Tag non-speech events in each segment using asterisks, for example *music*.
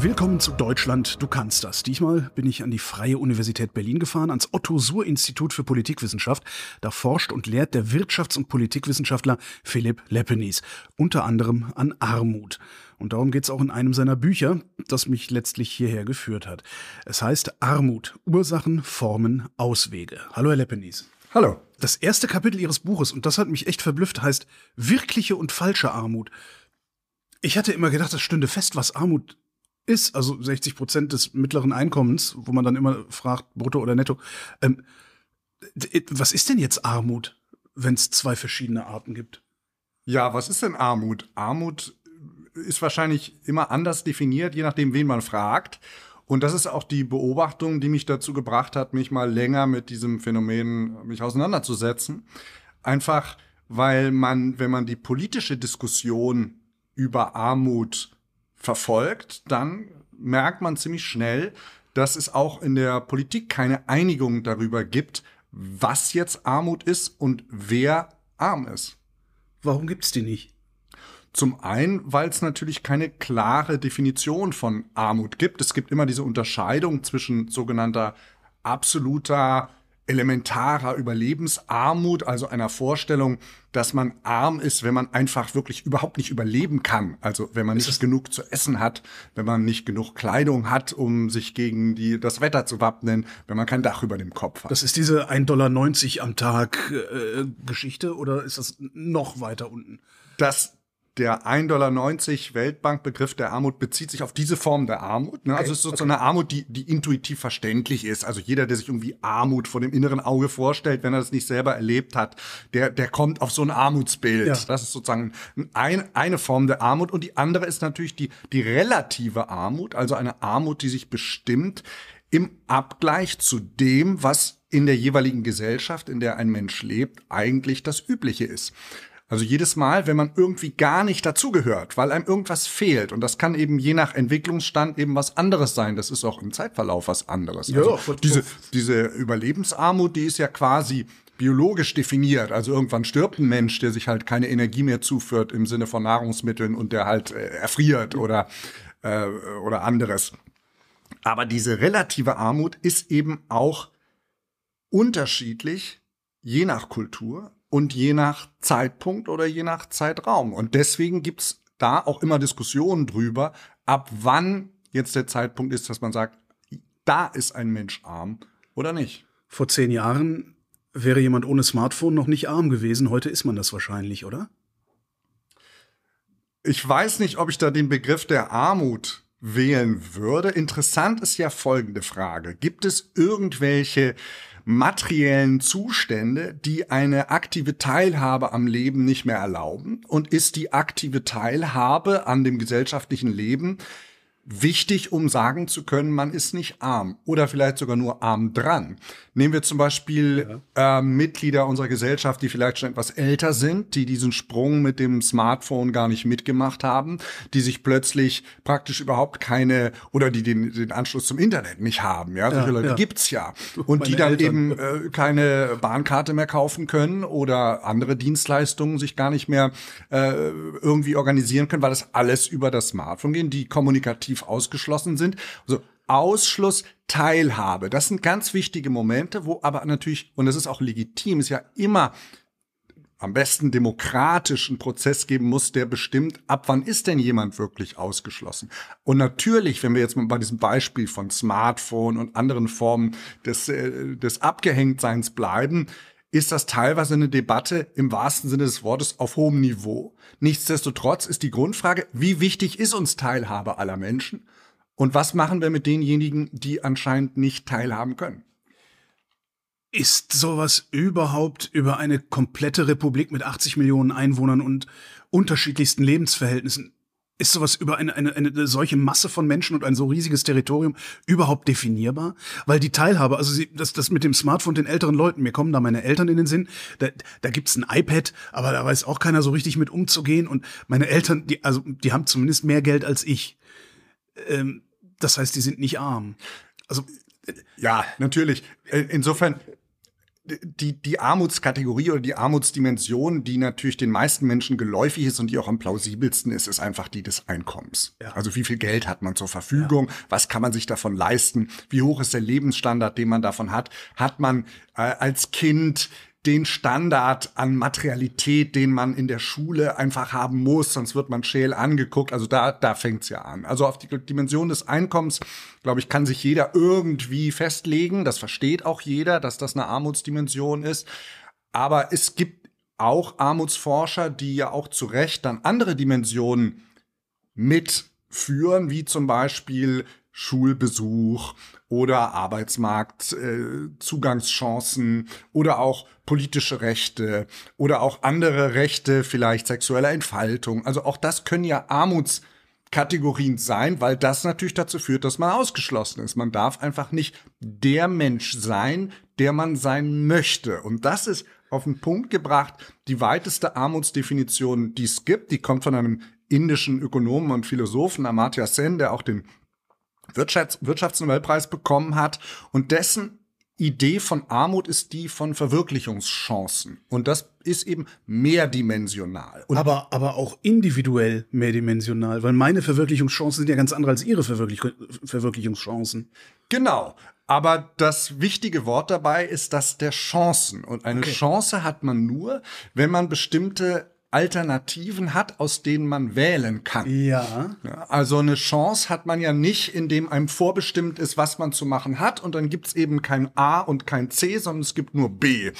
Willkommen zu Deutschland, du kannst das. Diesmal bin ich an die Freie Universität Berlin gefahren, ans Otto-Suhr-Institut für Politikwissenschaft. Da forscht und lehrt der Wirtschafts- und Politikwissenschaftler Philipp Leppenis, unter anderem an Armut. Und darum geht's auch in einem seiner Bücher, das mich letztlich hierher geführt hat. Es heißt Armut, Ursachen, Formen, Auswege. Hallo, Herr Leppenis. Hallo. Das erste Kapitel Ihres Buches, und das hat mich echt verblüfft, heißt Wirkliche und falsche Armut. Ich hatte immer gedacht, das stünde fest, was Armut ist, also 60 Prozent des mittleren Einkommens, wo man dann immer fragt, brutto oder netto. Ähm, was ist denn jetzt Armut, wenn es zwei verschiedene Arten gibt? Ja, was ist denn Armut? Armut ist wahrscheinlich immer anders definiert, je nachdem, wen man fragt. Und das ist auch die Beobachtung, die mich dazu gebracht hat, mich mal länger mit diesem Phänomen mich auseinanderzusetzen. Einfach, weil man, wenn man die politische Diskussion über Armut verfolgt, dann merkt man ziemlich schnell, dass es auch in der Politik keine Einigung darüber gibt, was jetzt Armut ist und wer arm ist. Warum gibt's die nicht? Zum einen, weil es natürlich keine klare Definition von Armut gibt. Es gibt immer diese Unterscheidung zwischen sogenannter absoluter elementarer Überlebensarmut, also einer Vorstellung, dass man arm ist, wenn man einfach wirklich überhaupt nicht überleben kann. Also wenn man nicht genug zu essen hat, wenn man nicht genug Kleidung hat, um sich gegen die, das Wetter zu wappnen, wenn man kein Dach über dem Kopf hat. Das ist diese 1,90 Dollar am Tag äh, Geschichte oder ist das noch weiter unten? Das der 1,90 Dollar Weltbankbegriff der Armut bezieht sich auf diese Form der Armut. Ne? Also es ist so okay. eine Armut, die, die intuitiv verständlich ist. Also jeder, der sich irgendwie Armut vor dem inneren Auge vorstellt, wenn er das nicht selber erlebt hat, der, der kommt auf so ein Armutsbild. Ja. Das ist sozusagen ein, eine Form der Armut. Und die andere ist natürlich die, die relative Armut, also eine Armut, die sich bestimmt im Abgleich zu dem, was in der jeweiligen Gesellschaft, in der ein Mensch lebt, eigentlich das Übliche ist. Also jedes Mal, wenn man irgendwie gar nicht dazugehört, weil einem irgendwas fehlt. Und das kann eben je nach Entwicklungsstand eben was anderes sein. Das ist auch im Zeitverlauf was anderes. Ja, also diese, diese Überlebensarmut, die ist ja quasi biologisch definiert. Also irgendwann stirbt ein Mensch, der sich halt keine Energie mehr zuführt im Sinne von Nahrungsmitteln und der halt äh, erfriert oder, äh, oder anderes. Aber diese relative Armut ist eben auch unterschiedlich, je nach Kultur und je nach Zeitpunkt oder je nach Zeitraum. Und deswegen gibt's da auch immer Diskussionen drüber, ab wann jetzt der Zeitpunkt ist, dass man sagt, da ist ein Mensch arm oder nicht. Vor zehn Jahren wäre jemand ohne Smartphone noch nicht arm gewesen. Heute ist man das wahrscheinlich, oder? Ich weiß nicht, ob ich da den Begriff der Armut wählen würde. Interessant ist ja folgende Frage. Gibt es irgendwelche materiellen Zustände, die eine aktive Teilhabe am Leben nicht mehr erlauben? Und ist die aktive Teilhabe an dem gesellschaftlichen Leben wichtig, um sagen zu können, man ist nicht arm oder vielleicht sogar nur arm dran. Nehmen wir zum Beispiel ja. äh, Mitglieder unserer Gesellschaft, die vielleicht schon etwas älter sind, die diesen Sprung mit dem Smartphone gar nicht mitgemacht haben, die sich plötzlich praktisch überhaupt keine oder die den, den Anschluss zum Internet nicht haben. Ja, solche ja, Leute ja. gibt's ja und Meine die dann Eltern. eben äh, keine Bahnkarte mehr kaufen können oder andere Dienstleistungen sich gar nicht mehr äh, irgendwie organisieren können, weil das alles über das Smartphone geht, die kommunikativ definitiv ausgeschlossen sind. Also Ausschluss, Teilhabe, das sind ganz wichtige Momente, wo aber natürlich, und das ist auch legitim, ist ja immer am besten demokratischen Prozess geben muss, der bestimmt, ab wann ist denn jemand wirklich ausgeschlossen. Und natürlich, wenn wir jetzt mal bei diesem Beispiel von Smartphone und anderen Formen des, äh, des Abgehängtseins bleiben, ist das teilweise eine Debatte im wahrsten Sinne des Wortes auf hohem Niveau. Nichtsdestotrotz ist die Grundfrage, wie wichtig ist uns Teilhabe aller Menschen? Und was machen wir mit denjenigen, die anscheinend nicht teilhaben können? Ist sowas überhaupt über eine komplette Republik mit 80 Millionen Einwohnern und unterschiedlichsten Lebensverhältnissen ist sowas über eine, eine, eine solche Masse von Menschen und ein so riesiges Territorium überhaupt definierbar? Weil die Teilhabe, also sie, das, das mit dem Smartphone den älteren Leuten, mir kommen da meine Eltern in den Sinn, da, da gibt's ein iPad, aber da weiß auch keiner so richtig mit umzugehen. Und meine Eltern, die, also die haben zumindest mehr Geld als ich. Ähm, das heißt, die sind nicht arm. Also ja, natürlich. Insofern die, die Armutskategorie oder die Armutsdimension, die natürlich den meisten Menschen geläufig ist und die auch am plausibelsten ist, ist einfach die des Einkommens. Ja. Also wie viel Geld hat man zur Verfügung? Ja. Was kann man sich davon leisten? Wie hoch ist der Lebensstandard, den man davon hat? Hat man äh, als Kind den Standard an Materialität, den man in der Schule einfach haben muss, sonst wird man schäl angeguckt. Also da, da fängt's ja an. Also auf die Dimension des Einkommens, glaube ich, kann sich jeder irgendwie festlegen. Das versteht auch jeder, dass das eine Armutsdimension ist. Aber es gibt auch Armutsforscher, die ja auch zu Recht dann andere Dimensionen mitführen, wie zum Beispiel Schulbesuch oder Arbeitsmarktzugangschancen äh, oder auch politische Rechte oder auch andere Rechte, vielleicht sexuelle Entfaltung. Also auch das können ja Armutskategorien sein, weil das natürlich dazu führt, dass man ausgeschlossen ist. Man darf einfach nicht der Mensch sein, der man sein möchte. Und das ist auf den Punkt gebracht die weiteste Armutsdefinition, die es gibt. Die kommt von einem indischen Ökonomen und Philosophen, Amartya Sen, der auch den Wirtschafts Wirtschaftsnobelpreis bekommen hat. Und dessen Idee von Armut ist die von Verwirklichungschancen. Und das ist eben mehrdimensional. Und aber, aber auch individuell mehrdimensional, weil meine Verwirklichungschancen sind ja ganz andere als ihre Verwirklich Verwirklichungschancen. Genau. Aber das wichtige Wort dabei ist das der Chancen. Und eine okay. Chance hat man nur, wenn man bestimmte Alternativen hat, aus denen man wählen kann. Ja. Also eine Chance hat man ja nicht, indem einem vorbestimmt ist, was man zu machen hat und dann gibt's eben kein A und kein C, sondern es gibt nur B.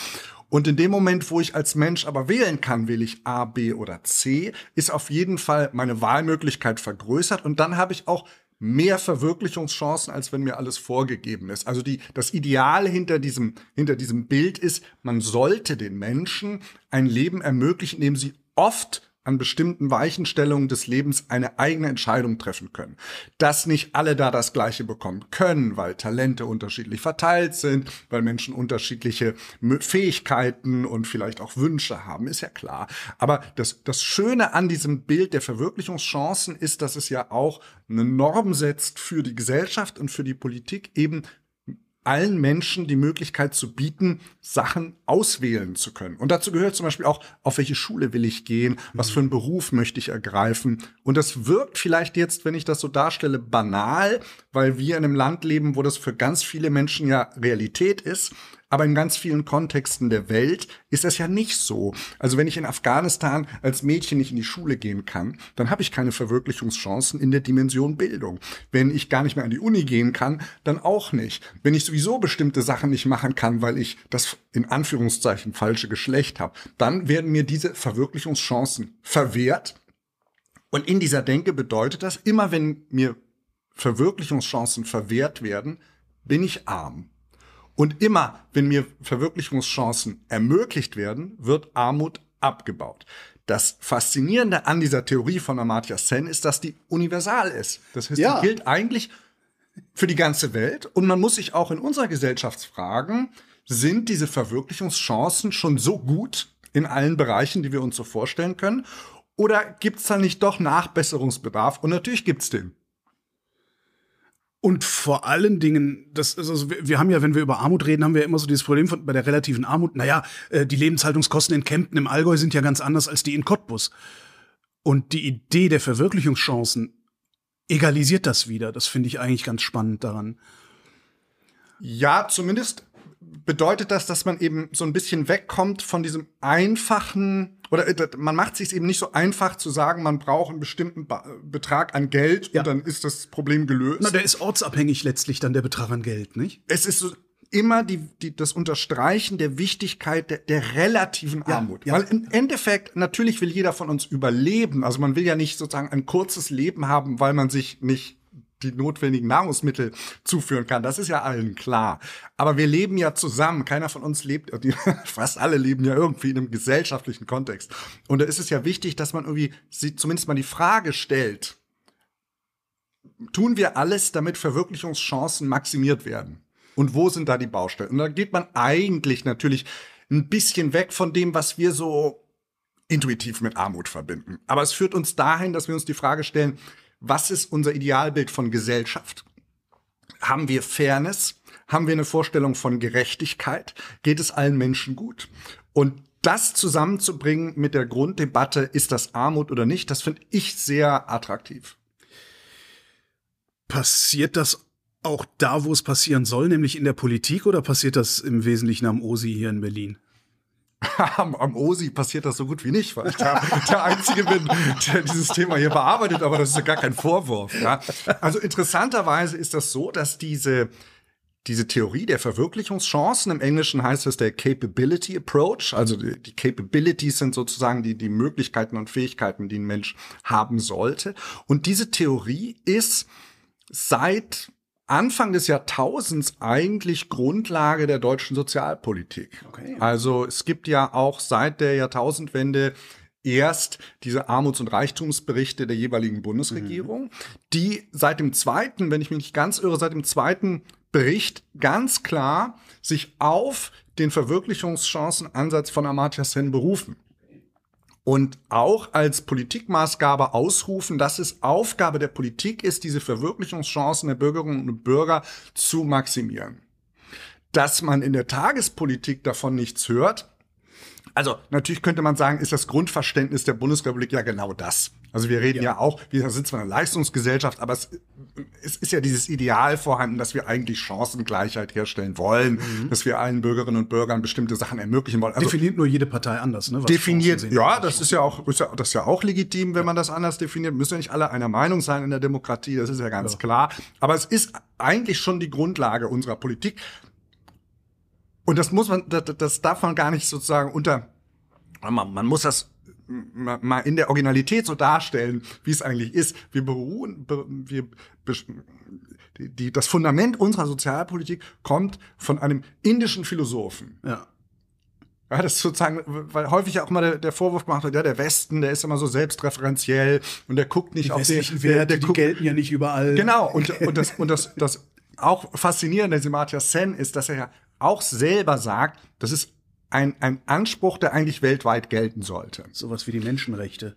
Und in dem Moment, wo ich als Mensch aber wählen kann, will ich A, B oder C, ist auf jeden Fall meine Wahlmöglichkeit vergrößert und dann habe ich auch mehr Verwirklichungschancen, als wenn mir alles vorgegeben ist. Also die, das Ideal hinter diesem, hinter diesem Bild ist, man sollte den Menschen ein Leben ermöglichen, in dem sie oft an bestimmten Weichenstellungen des Lebens eine eigene Entscheidung treffen können. Dass nicht alle da das Gleiche bekommen können, weil Talente unterschiedlich verteilt sind, weil Menschen unterschiedliche Fähigkeiten und vielleicht auch Wünsche haben, ist ja klar. Aber das, das Schöne an diesem Bild der Verwirklichungschancen ist, dass es ja auch eine Norm setzt für die Gesellschaft und für die Politik, eben allen Menschen die Möglichkeit zu bieten, Sachen auswählen zu können. Und dazu gehört zum Beispiel auch, auf welche Schule will ich gehen, was für einen Beruf möchte ich ergreifen. Und das wirkt vielleicht jetzt, wenn ich das so darstelle, banal, weil wir in einem Land leben, wo das für ganz viele Menschen ja Realität ist. Aber in ganz vielen Kontexten der Welt ist das ja nicht so. Also wenn ich in Afghanistan als Mädchen nicht in die Schule gehen kann, dann habe ich keine Verwirklichungschancen in der Dimension Bildung. Wenn ich gar nicht mehr an die Uni gehen kann, dann auch nicht. Wenn ich sowieso bestimmte Sachen nicht machen kann, weil ich das in Anführungszeichen falsche Geschlecht habe, dann werden mir diese Verwirklichungschancen verwehrt. Und in dieser Denke bedeutet das, immer wenn mir Verwirklichungschancen verwehrt werden, bin ich arm. Und immer, wenn mir Verwirklichungschancen ermöglicht werden, wird Armut abgebaut. Das Faszinierende an dieser Theorie von Amartya Sen ist, dass die universal ist. Das heißt, ja. die gilt eigentlich für die ganze Welt. Und man muss sich auch in unserer Gesellschaft fragen, sind diese Verwirklichungschancen schon so gut in allen Bereichen, die wir uns so vorstellen können? Oder gibt es da nicht doch Nachbesserungsbedarf? Und natürlich gibt's den. Und vor allen Dingen, das, also wir, wir haben ja, wenn wir über Armut reden, haben wir ja immer so dieses Problem von, bei der relativen Armut. Naja, äh, die Lebenshaltungskosten in Kempten im Allgäu sind ja ganz anders als die in Cottbus. Und die Idee der Verwirklichungschancen egalisiert das wieder. Das finde ich eigentlich ganz spannend daran. Ja, zumindest bedeutet das, dass man eben so ein bisschen wegkommt von diesem einfachen oder äh, man macht sich eben nicht so einfach zu sagen, man braucht einen bestimmten ba Betrag an Geld ja. und dann ist das Problem gelöst. Na, der ist ortsabhängig letztlich dann der Betrag an Geld, nicht? Es ist so immer die, die, das Unterstreichen der Wichtigkeit der, der relativen Armut. Ja, ja. Weil im Endeffekt, natürlich will jeder von uns überleben. Also man will ja nicht sozusagen ein kurzes Leben haben, weil man sich nicht die notwendigen Nahrungsmittel zuführen kann. Das ist ja allen klar. Aber wir leben ja zusammen. Keiner von uns lebt, *laughs* fast alle leben ja irgendwie in einem gesellschaftlichen Kontext. Und da ist es ja wichtig, dass man irgendwie zumindest mal die Frage stellt, tun wir alles, damit Verwirklichungschancen maximiert werden? Und wo sind da die Baustellen? Und da geht man eigentlich natürlich ein bisschen weg von dem, was wir so intuitiv mit Armut verbinden. Aber es führt uns dahin, dass wir uns die Frage stellen, was ist unser Idealbild von Gesellschaft? Haben wir Fairness? Haben wir eine Vorstellung von Gerechtigkeit? Geht es allen Menschen gut? Und das zusammenzubringen mit der Grunddebatte, ist das Armut oder nicht, das finde ich sehr attraktiv. Passiert das auch da, wo es passieren soll, nämlich in der Politik, oder passiert das im Wesentlichen am OSI hier in Berlin? *laughs* am, am OSI passiert das so gut wie nicht, weil ich der, der Einzige bin, der dieses Thema hier bearbeitet, aber das ist ja gar kein Vorwurf. Ja. Also interessanterweise ist das so, dass diese diese Theorie der Verwirklichungschancen, im Englischen heißt es der Capability Approach, also die, die Capabilities sind sozusagen die, die Möglichkeiten und Fähigkeiten, die ein Mensch haben sollte. Und diese Theorie ist seit Anfang des Jahrtausends eigentlich Grundlage der deutschen Sozialpolitik. Okay. Also es gibt ja auch seit der Jahrtausendwende erst diese Armuts- und Reichtumsberichte der jeweiligen Bundesregierung, mhm. die seit dem zweiten, wenn ich mich nicht ganz irre, seit dem zweiten Bericht ganz klar sich auf den Verwirklichungschancenansatz von Amartya Sen berufen und auch als Politikmaßgabe ausrufen, dass es Aufgabe der Politik ist, diese Verwirklichungschancen der Bürgerinnen und Bürger zu maximieren. Dass man in der Tagespolitik davon nichts hört, also natürlich könnte man sagen, ist das Grundverständnis der Bundesrepublik ja genau das. Also wir reden ja, ja auch, wir sind zwar eine Leistungsgesellschaft, aber es, es, ist ja dieses Ideal vorhanden, dass wir eigentlich Chancengleichheit herstellen wollen, mhm. dass wir allen Bürgerinnen und Bürgern bestimmte Sachen ermöglichen wollen. Also definiert nur jede Partei anders, ne? definiert, ja, das ist ja auch, ist ja, das ist ja auch legitim, wenn ja. man das anders definiert. Müssen ja nicht alle einer Meinung sein in der Demokratie, das ist ja ganz ja. klar. Aber es ist eigentlich schon die Grundlage unserer Politik. Und das muss man, das, das darf man gar nicht sozusagen unter, man, man muss das mal in der Originalität so darstellen, wie es eigentlich ist. Wir beruhen, wir, die, die, das Fundament unserer Sozialpolitik kommt von einem indischen Philosophen. Ja. Ja, das ist sozusagen, weil häufig auch immer der, der Vorwurf gemacht wird, ja, der Westen, der ist immer so selbstreferenziell und der guckt nicht die auf den Werte, der, der die gelten ja nicht überall. Genau, und, und das, und das, das auch faszinierende Simatia Sen ist, dass er ja auch selber sagt, das ist ein, ein Anspruch, der eigentlich weltweit gelten sollte. Sowas wie die Menschenrechte.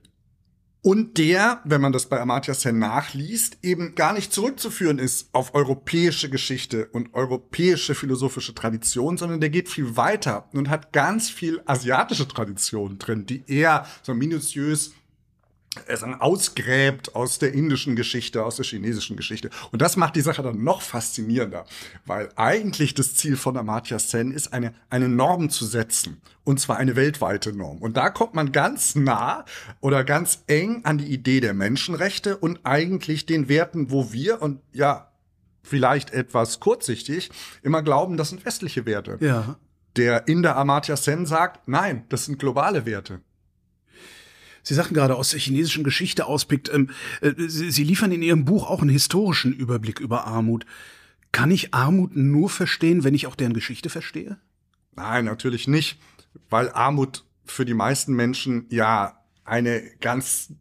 Und der, wenn man das bei Amartya Sen nachliest, eben gar nicht zurückzuführen ist auf europäische Geschichte und europäische philosophische Tradition, sondern der geht viel weiter und hat ganz viel asiatische Tradition drin, die eher so minutiös ausgräbt aus der indischen Geschichte, aus der chinesischen Geschichte. Und das macht die Sache dann noch faszinierender, weil eigentlich das Ziel von Amartya Sen ist, eine, eine Norm zu setzen. Und zwar eine weltweite Norm. Und da kommt man ganz nah oder ganz eng an die Idee der Menschenrechte und eigentlich den Werten, wo wir und ja, vielleicht etwas kurzsichtig immer glauben, das sind westliche Werte. Ja. Der Inder Amartya Sen sagt, nein, das sind globale Werte. Sie sagten gerade aus der chinesischen Geschichte auspickt, ähm, äh, Sie, Sie liefern in Ihrem Buch auch einen historischen Überblick über Armut. Kann ich Armut nur verstehen, wenn ich auch deren Geschichte verstehe? Nein, natürlich nicht, weil Armut für die meisten Menschen ja eine ganz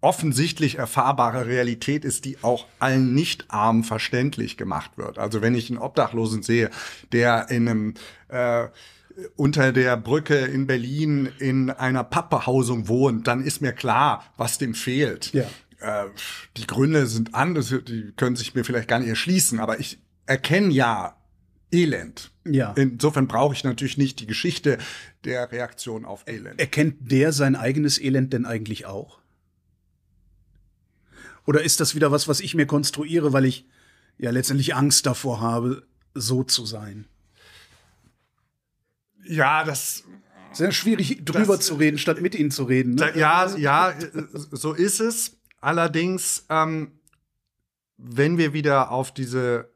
offensichtlich erfahrbare Realität ist, die auch allen Nicht-Armen verständlich gemacht wird. Also wenn ich einen Obdachlosen sehe, der in einem äh, unter der Brücke in Berlin in einer Pappbehausung wohnt, dann ist mir klar, was dem fehlt. Ja. Äh, die Gründe sind anders, die können sich mir vielleicht gar nicht erschließen, aber ich erkenne ja Elend. Ja. Insofern brauche ich natürlich nicht die Geschichte der Reaktion auf Elend. Erkennt der sein eigenes Elend denn eigentlich auch? Oder ist das wieder was, was ich mir konstruiere, weil ich ja letztendlich Angst davor habe, so zu sein? Ja, das sehr schwierig drüber das, zu reden, statt mit ihnen zu reden. Ne? Da, ja, ja, so ist es. Allerdings, ähm, wenn wir wieder auf diese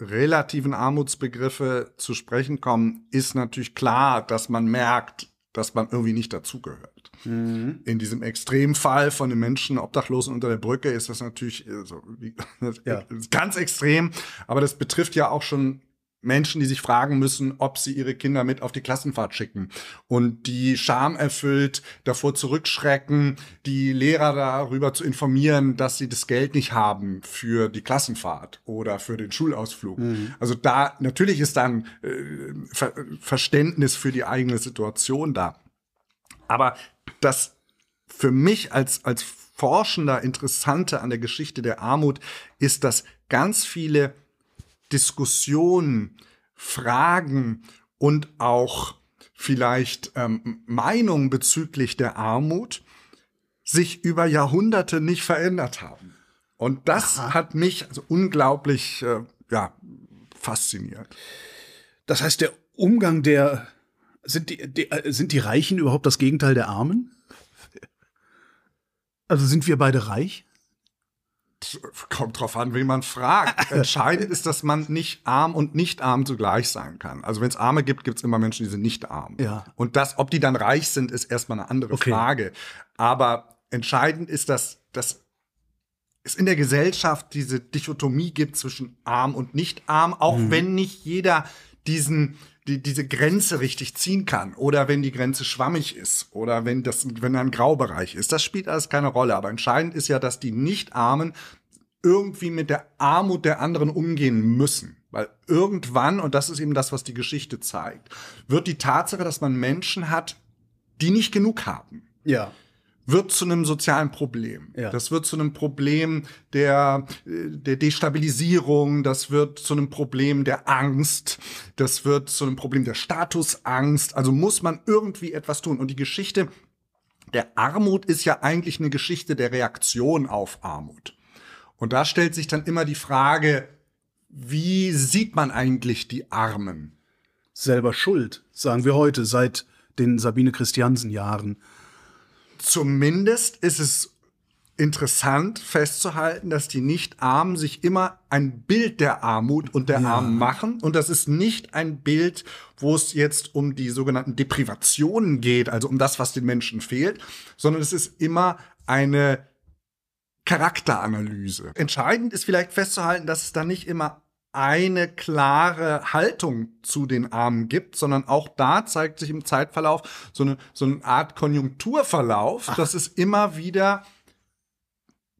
relativen Armutsbegriffe zu sprechen kommen, ist natürlich klar, dass man merkt, dass man irgendwie nicht dazugehört. Mhm. In diesem Extremfall von den Menschen Obdachlosen unter der Brücke ist das natürlich äh, so, *laughs* ja. ganz extrem, aber das betrifft ja auch schon Menschen, die sich fragen müssen, ob sie ihre Kinder mit auf die Klassenfahrt schicken und die Scham erfüllt davor zurückschrecken, die Lehrer darüber zu informieren, dass sie das Geld nicht haben für die Klassenfahrt oder für den Schulausflug. Mhm. Also da natürlich ist dann äh, Ver Verständnis für die eigene Situation da. Aber das für mich als als Forschender Interessante an der Geschichte der Armut ist, dass ganz viele Diskussionen, Fragen und auch vielleicht ähm, Meinungen bezüglich der Armut sich über Jahrhunderte nicht verändert haben. Und das Aha. hat mich also unglaublich äh, ja, fasziniert. Das heißt, der Umgang der sind die, die, äh, sind die Reichen überhaupt das Gegenteil der Armen? Also sind wir beide reich? Kommt drauf an, wen man fragt. *laughs* Entscheidend ist, dass man nicht arm und nicht arm zugleich sein kann. Also wenn es Arme gibt, gibt es immer Menschen, die sind nicht arm. Ja. Und das, ob die dann reich sind, ist erstmal eine andere okay. Frage. Aber entscheidend ist, dass, dass es in der Gesellschaft diese Dichotomie gibt zwischen arm und nicht arm, auch mhm. wenn nicht jeder diesen die, diese Grenze richtig ziehen kann oder wenn die Grenze schwammig ist oder wenn das wenn ein Graubereich ist. Das spielt alles keine Rolle. Aber entscheidend ist ja, dass die Nicht-Armen irgendwie mit der Armut der anderen umgehen müssen. Weil irgendwann, und das ist eben das, was die Geschichte zeigt, wird die Tatsache, dass man Menschen hat, die nicht genug haben. Ja wird zu einem sozialen Problem. Ja. Das wird zu einem Problem der, der Destabilisierung, das wird zu einem Problem der Angst, das wird zu einem Problem der Statusangst. Also muss man irgendwie etwas tun. Und die Geschichte der Armut ist ja eigentlich eine Geschichte der Reaktion auf Armut. Und da stellt sich dann immer die Frage, wie sieht man eigentlich die Armen? Selber schuld, sagen wir heute, seit den Sabine Christiansen Jahren. Zumindest ist es interessant festzuhalten, dass die Nicht-Armen sich immer ein Bild der Armut und der ja. Armen machen. Und das ist nicht ein Bild, wo es jetzt um die sogenannten Deprivationen geht, also um das, was den Menschen fehlt, sondern es ist immer eine Charakteranalyse. Entscheidend ist vielleicht festzuhalten, dass es da nicht immer eine klare Haltung zu den Armen gibt, sondern auch da zeigt sich im Zeitverlauf so eine, so eine Art Konjunkturverlauf, Ach. dass es immer wieder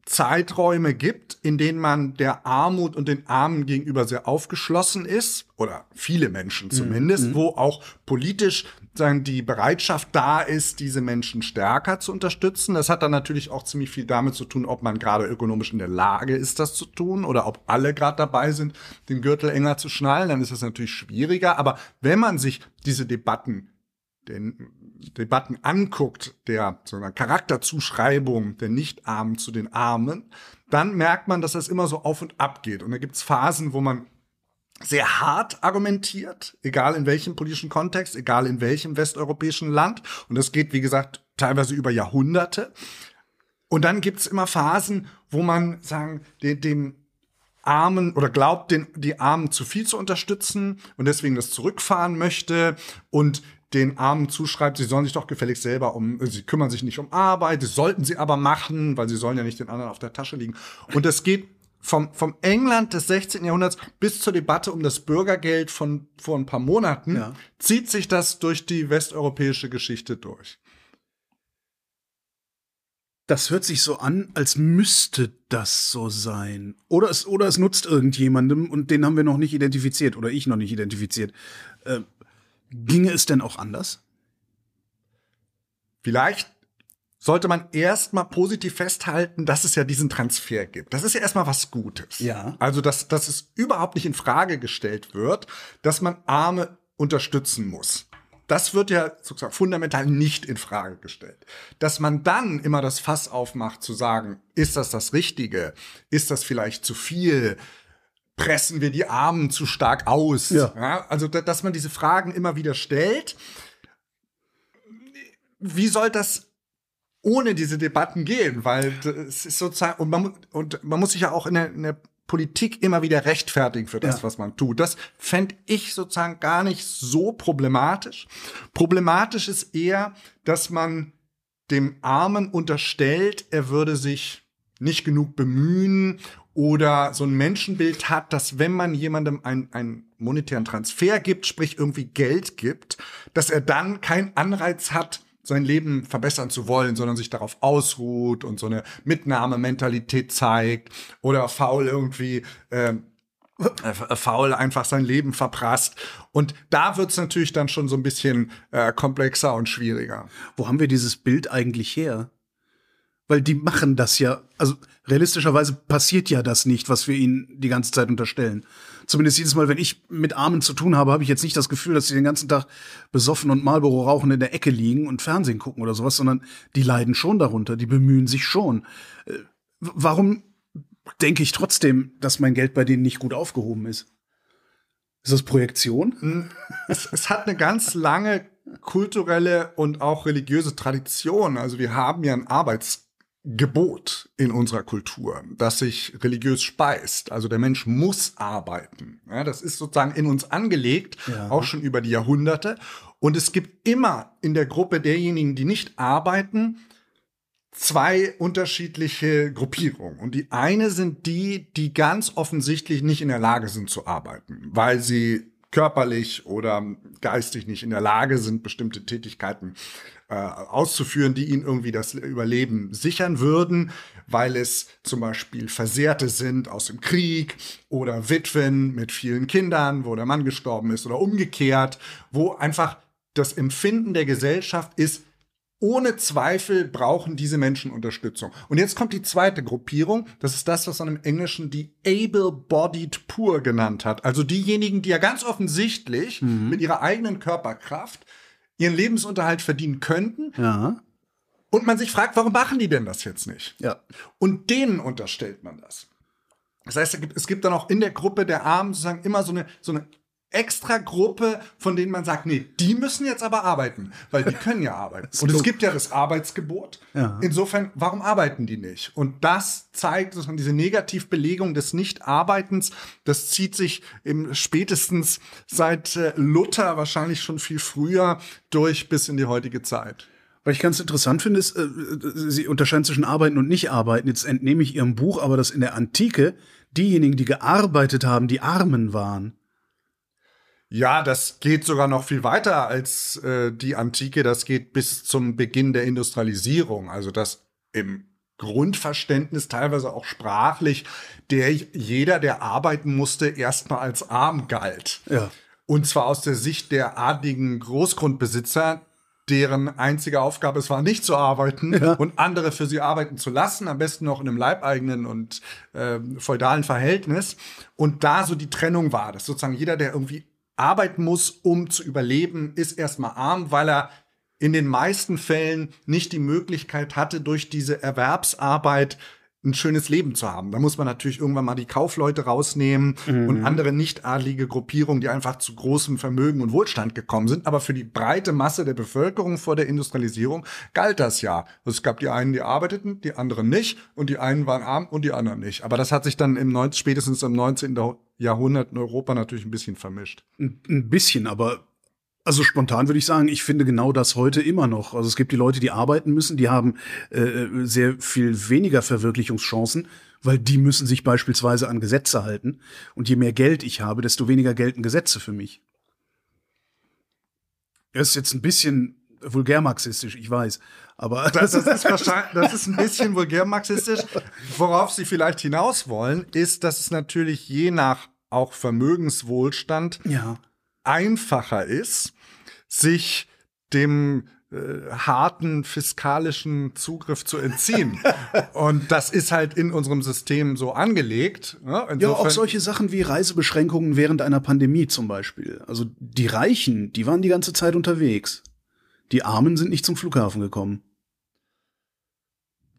Zeiträume gibt, in denen man der Armut und den Armen gegenüber sehr aufgeschlossen ist, oder viele Menschen mhm. zumindest, mhm. wo auch politisch sagen, die Bereitschaft da ist, diese Menschen stärker zu unterstützen. Das hat dann natürlich auch ziemlich viel damit zu tun, ob man gerade ökonomisch in der Lage ist, das zu tun, oder ob alle gerade dabei sind, den Gürtel enger zu schnallen. Dann ist das natürlich schwieriger. Aber wenn man sich diese Debatten den Debatten anguckt, der so einer Charakterzuschreibung der Nicht-Armen zu den Armen, dann merkt man, dass das immer so auf und ab geht. Und da gibt's Phasen, wo man sehr hart argumentiert, egal in welchem politischen Kontext, egal in welchem westeuropäischen Land. Und das geht, wie gesagt, teilweise über Jahrhunderte. Und dann gibt's immer Phasen, wo man sagen, dem, dem Armen oder glaubt, den, die Armen zu viel zu unterstützen und deswegen das zurückfahren möchte und den Armen zuschreibt, sie sollen sich doch gefälligst selber um, sie kümmern sich nicht um Arbeit, das sollten sie aber machen, weil sie sollen ja nicht den anderen auf der Tasche liegen. Und das geht vom, vom England des 16. Jahrhunderts bis zur Debatte um das Bürgergeld von vor ein paar Monaten, ja. zieht sich das durch die westeuropäische Geschichte durch. Das hört sich so an, als müsste das so sein. Oder es, oder es nutzt irgendjemandem und den haben wir noch nicht identifiziert oder ich noch nicht identifiziert. Äh, Ginge es denn auch anders? Vielleicht sollte man erstmal positiv festhalten, dass es ja diesen Transfer gibt. Das ist ja erstmal was Gutes. Ja. Also, dass, dass es überhaupt nicht in Frage gestellt wird, dass man Arme unterstützen muss. Das wird ja sozusagen fundamental nicht in Frage gestellt. Dass man dann immer das Fass aufmacht zu sagen, ist das das Richtige? Ist das vielleicht zu viel? Pressen wir die Armen zu stark aus? Ja. ja. also, dass man diese Fragen immer wieder stellt. Wie soll das ohne diese Debatten gehen? Weil es ist sozusagen, und man, und man muss sich ja auch in der, in der Politik immer wieder rechtfertigen für das, ja. was man tut. Das fände ich sozusagen gar nicht so problematisch. Problematisch ist eher, dass man dem Armen unterstellt, er würde sich nicht genug bemühen oder so ein Menschenbild hat, dass wenn man jemandem einen monetären Transfer gibt, sprich irgendwie Geld gibt, dass er dann keinen Anreiz hat, sein Leben verbessern zu wollen, sondern sich darauf ausruht und so eine Mitnahmementalität zeigt oder faul irgendwie äh, äh, faul einfach sein Leben verprasst. Und da wird's natürlich dann schon so ein bisschen äh, komplexer und schwieriger. Wo haben wir dieses Bild eigentlich her? Weil die machen das ja, also realistischerweise passiert ja das nicht, was wir ihnen die ganze Zeit unterstellen. Zumindest jedes Mal, wenn ich mit Armen zu tun habe, habe ich jetzt nicht das Gefühl, dass sie den ganzen Tag besoffen und Marlboro rauchen in der Ecke liegen und Fernsehen gucken oder sowas, sondern die leiden schon darunter, die bemühen sich schon. Äh, warum denke ich trotzdem, dass mein Geld bei denen nicht gut aufgehoben ist? Ist das Projektion? Hm, es, es hat eine ganz lange kulturelle und auch religiöse Tradition. Also wir haben ja ein Arbeitsgebot in unserer Kultur, das sich religiös speist. Also der Mensch muss arbeiten. Ja, das ist sozusagen in uns angelegt, ja. auch schon über die Jahrhunderte. Und es gibt immer in der Gruppe derjenigen, die nicht arbeiten, zwei unterschiedliche Gruppierungen. Und die eine sind die, die ganz offensichtlich nicht in der Lage sind zu arbeiten, weil sie körperlich oder geistig nicht in der Lage sind, bestimmte Tätigkeiten äh, auszuführen, die ihnen irgendwie das Überleben sichern würden, weil es zum Beispiel Versehrte sind aus dem Krieg oder Witwen mit vielen Kindern, wo der Mann gestorben ist oder umgekehrt, wo einfach das Empfinden der Gesellschaft ist, ohne Zweifel brauchen diese Menschen Unterstützung. Und jetzt kommt die zweite Gruppierung. Das ist das, was man im Englischen die able-bodied poor genannt hat. Also diejenigen, die ja ganz offensichtlich mhm. mit ihrer eigenen Körperkraft ihren Lebensunterhalt verdienen könnten. Ja. Und man sich fragt, warum machen die denn das jetzt nicht? Ja. Und denen unterstellt man das. Das heißt, es gibt dann auch in der Gruppe der Armen sozusagen immer so eine, so eine extra Gruppe, von denen man sagt, nee, die müssen jetzt aber arbeiten, weil die *laughs* können ja arbeiten. Und es gibt ja das Arbeitsgebot. Ja. Insofern, warum arbeiten die nicht? Und das zeigt dass man diese Negativbelegung des Nichtarbeitens, das zieht sich im spätestens seit äh, Luther, wahrscheinlich schon viel früher, durch bis in die heutige Zeit. Was ich ganz interessant finde, ist, äh, sie unterscheiden zwischen Arbeiten und Nicht-Arbeiten. Jetzt entnehme ich ihrem Buch aber, dass in der Antike diejenigen, die gearbeitet haben, die Armen waren. Ja, das geht sogar noch viel weiter als äh, die Antike. Das geht bis zum Beginn der Industrialisierung. Also das im Grundverständnis, teilweise auch sprachlich, der jeder, der arbeiten musste, erstmal als arm galt. Ja. Und zwar aus der Sicht der adligen Großgrundbesitzer, deren einzige Aufgabe es war, nicht zu arbeiten ja. und andere für sie arbeiten zu lassen, am besten noch in einem leibeigenen und äh, feudalen Verhältnis. Und da so die Trennung war, dass sozusagen jeder, der irgendwie arbeiten muss, um zu überleben, ist erstmal arm, weil er in den meisten Fällen nicht die Möglichkeit hatte, durch diese Erwerbsarbeit ein schönes Leben zu haben. Da muss man natürlich irgendwann mal die Kaufleute rausnehmen mhm. und andere nicht-adlige Gruppierungen, die einfach zu großem Vermögen und Wohlstand gekommen sind. Aber für die breite Masse der Bevölkerung vor der Industrialisierung galt das ja. Es gab die einen, die arbeiteten, die anderen nicht und die einen waren arm und die anderen nicht. Aber das hat sich dann im 19, spätestens im 19. Jahrhundert in Europa natürlich ein bisschen vermischt. Ein bisschen, aber also spontan würde ich sagen, ich finde genau das heute immer noch. Also es gibt die Leute, die arbeiten müssen, die haben äh, sehr viel weniger Verwirklichungschancen, weil die müssen sich beispielsweise an Gesetze halten. Und je mehr Geld ich habe, desto weniger gelten Gesetze für mich. Das ist jetzt ein bisschen vulgärmarxistisch, ich weiß. Aber das, das, ist wahrscheinlich, das ist ein bisschen vulgärmarxistisch. Worauf Sie vielleicht hinaus wollen, ist, dass es natürlich je nach auch Vermögenswohlstand ja einfacher ist, sich dem äh, harten fiskalischen Zugriff zu entziehen. *laughs* Und das ist halt in unserem System so angelegt. Ne? Ja, auch solche Sachen wie Reisebeschränkungen während einer Pandemie zum Beispiel. Also die Reichen, die waren die ganze Zeit unterwegs. Die Armen sind nicht zum Flughafen gekommen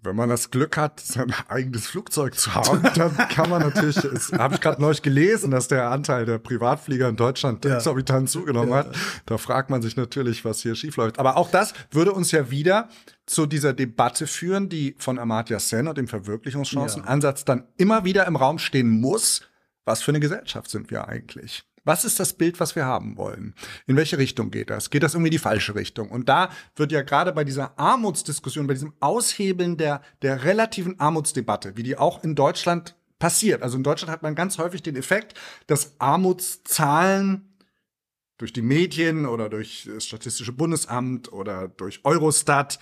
wenn man das Glück hat, sein eigenes Flugzeug zu haben, *laughs* dann kann man natürlich, habe ich gerade neulich gelesen, dass der Anteil der Privatflieger in Deutschland ja. exorbitant zugenommen ja. hat. Da fragt man sich natürlich, was hier schiefläuft. Aber auch das würde uns ja wieder zu dieser Debatte führen, die von Amartya Sen und dem Verwirklichungschancenansatz ja. dann immer wieder im Raum stehen muss. Was für eine Gesellschaft sind wir eigentlich? Was ist das Bild, was wir haben wollen? In welche Richtung geht das? Geht das irgendwie die falsche Richtung? Und da wird ja gerade bei dieser Armutsdiskussion, bei diesem Aushebeln der, der relativen Armutsdebatte, wie die auch in Deutschland passiert. Also in Deutschland hat man ganz häufig den Effekt, dass Armutszahlen durch die Medien oder durch das Statistische Bundesamt oder durch Eurostat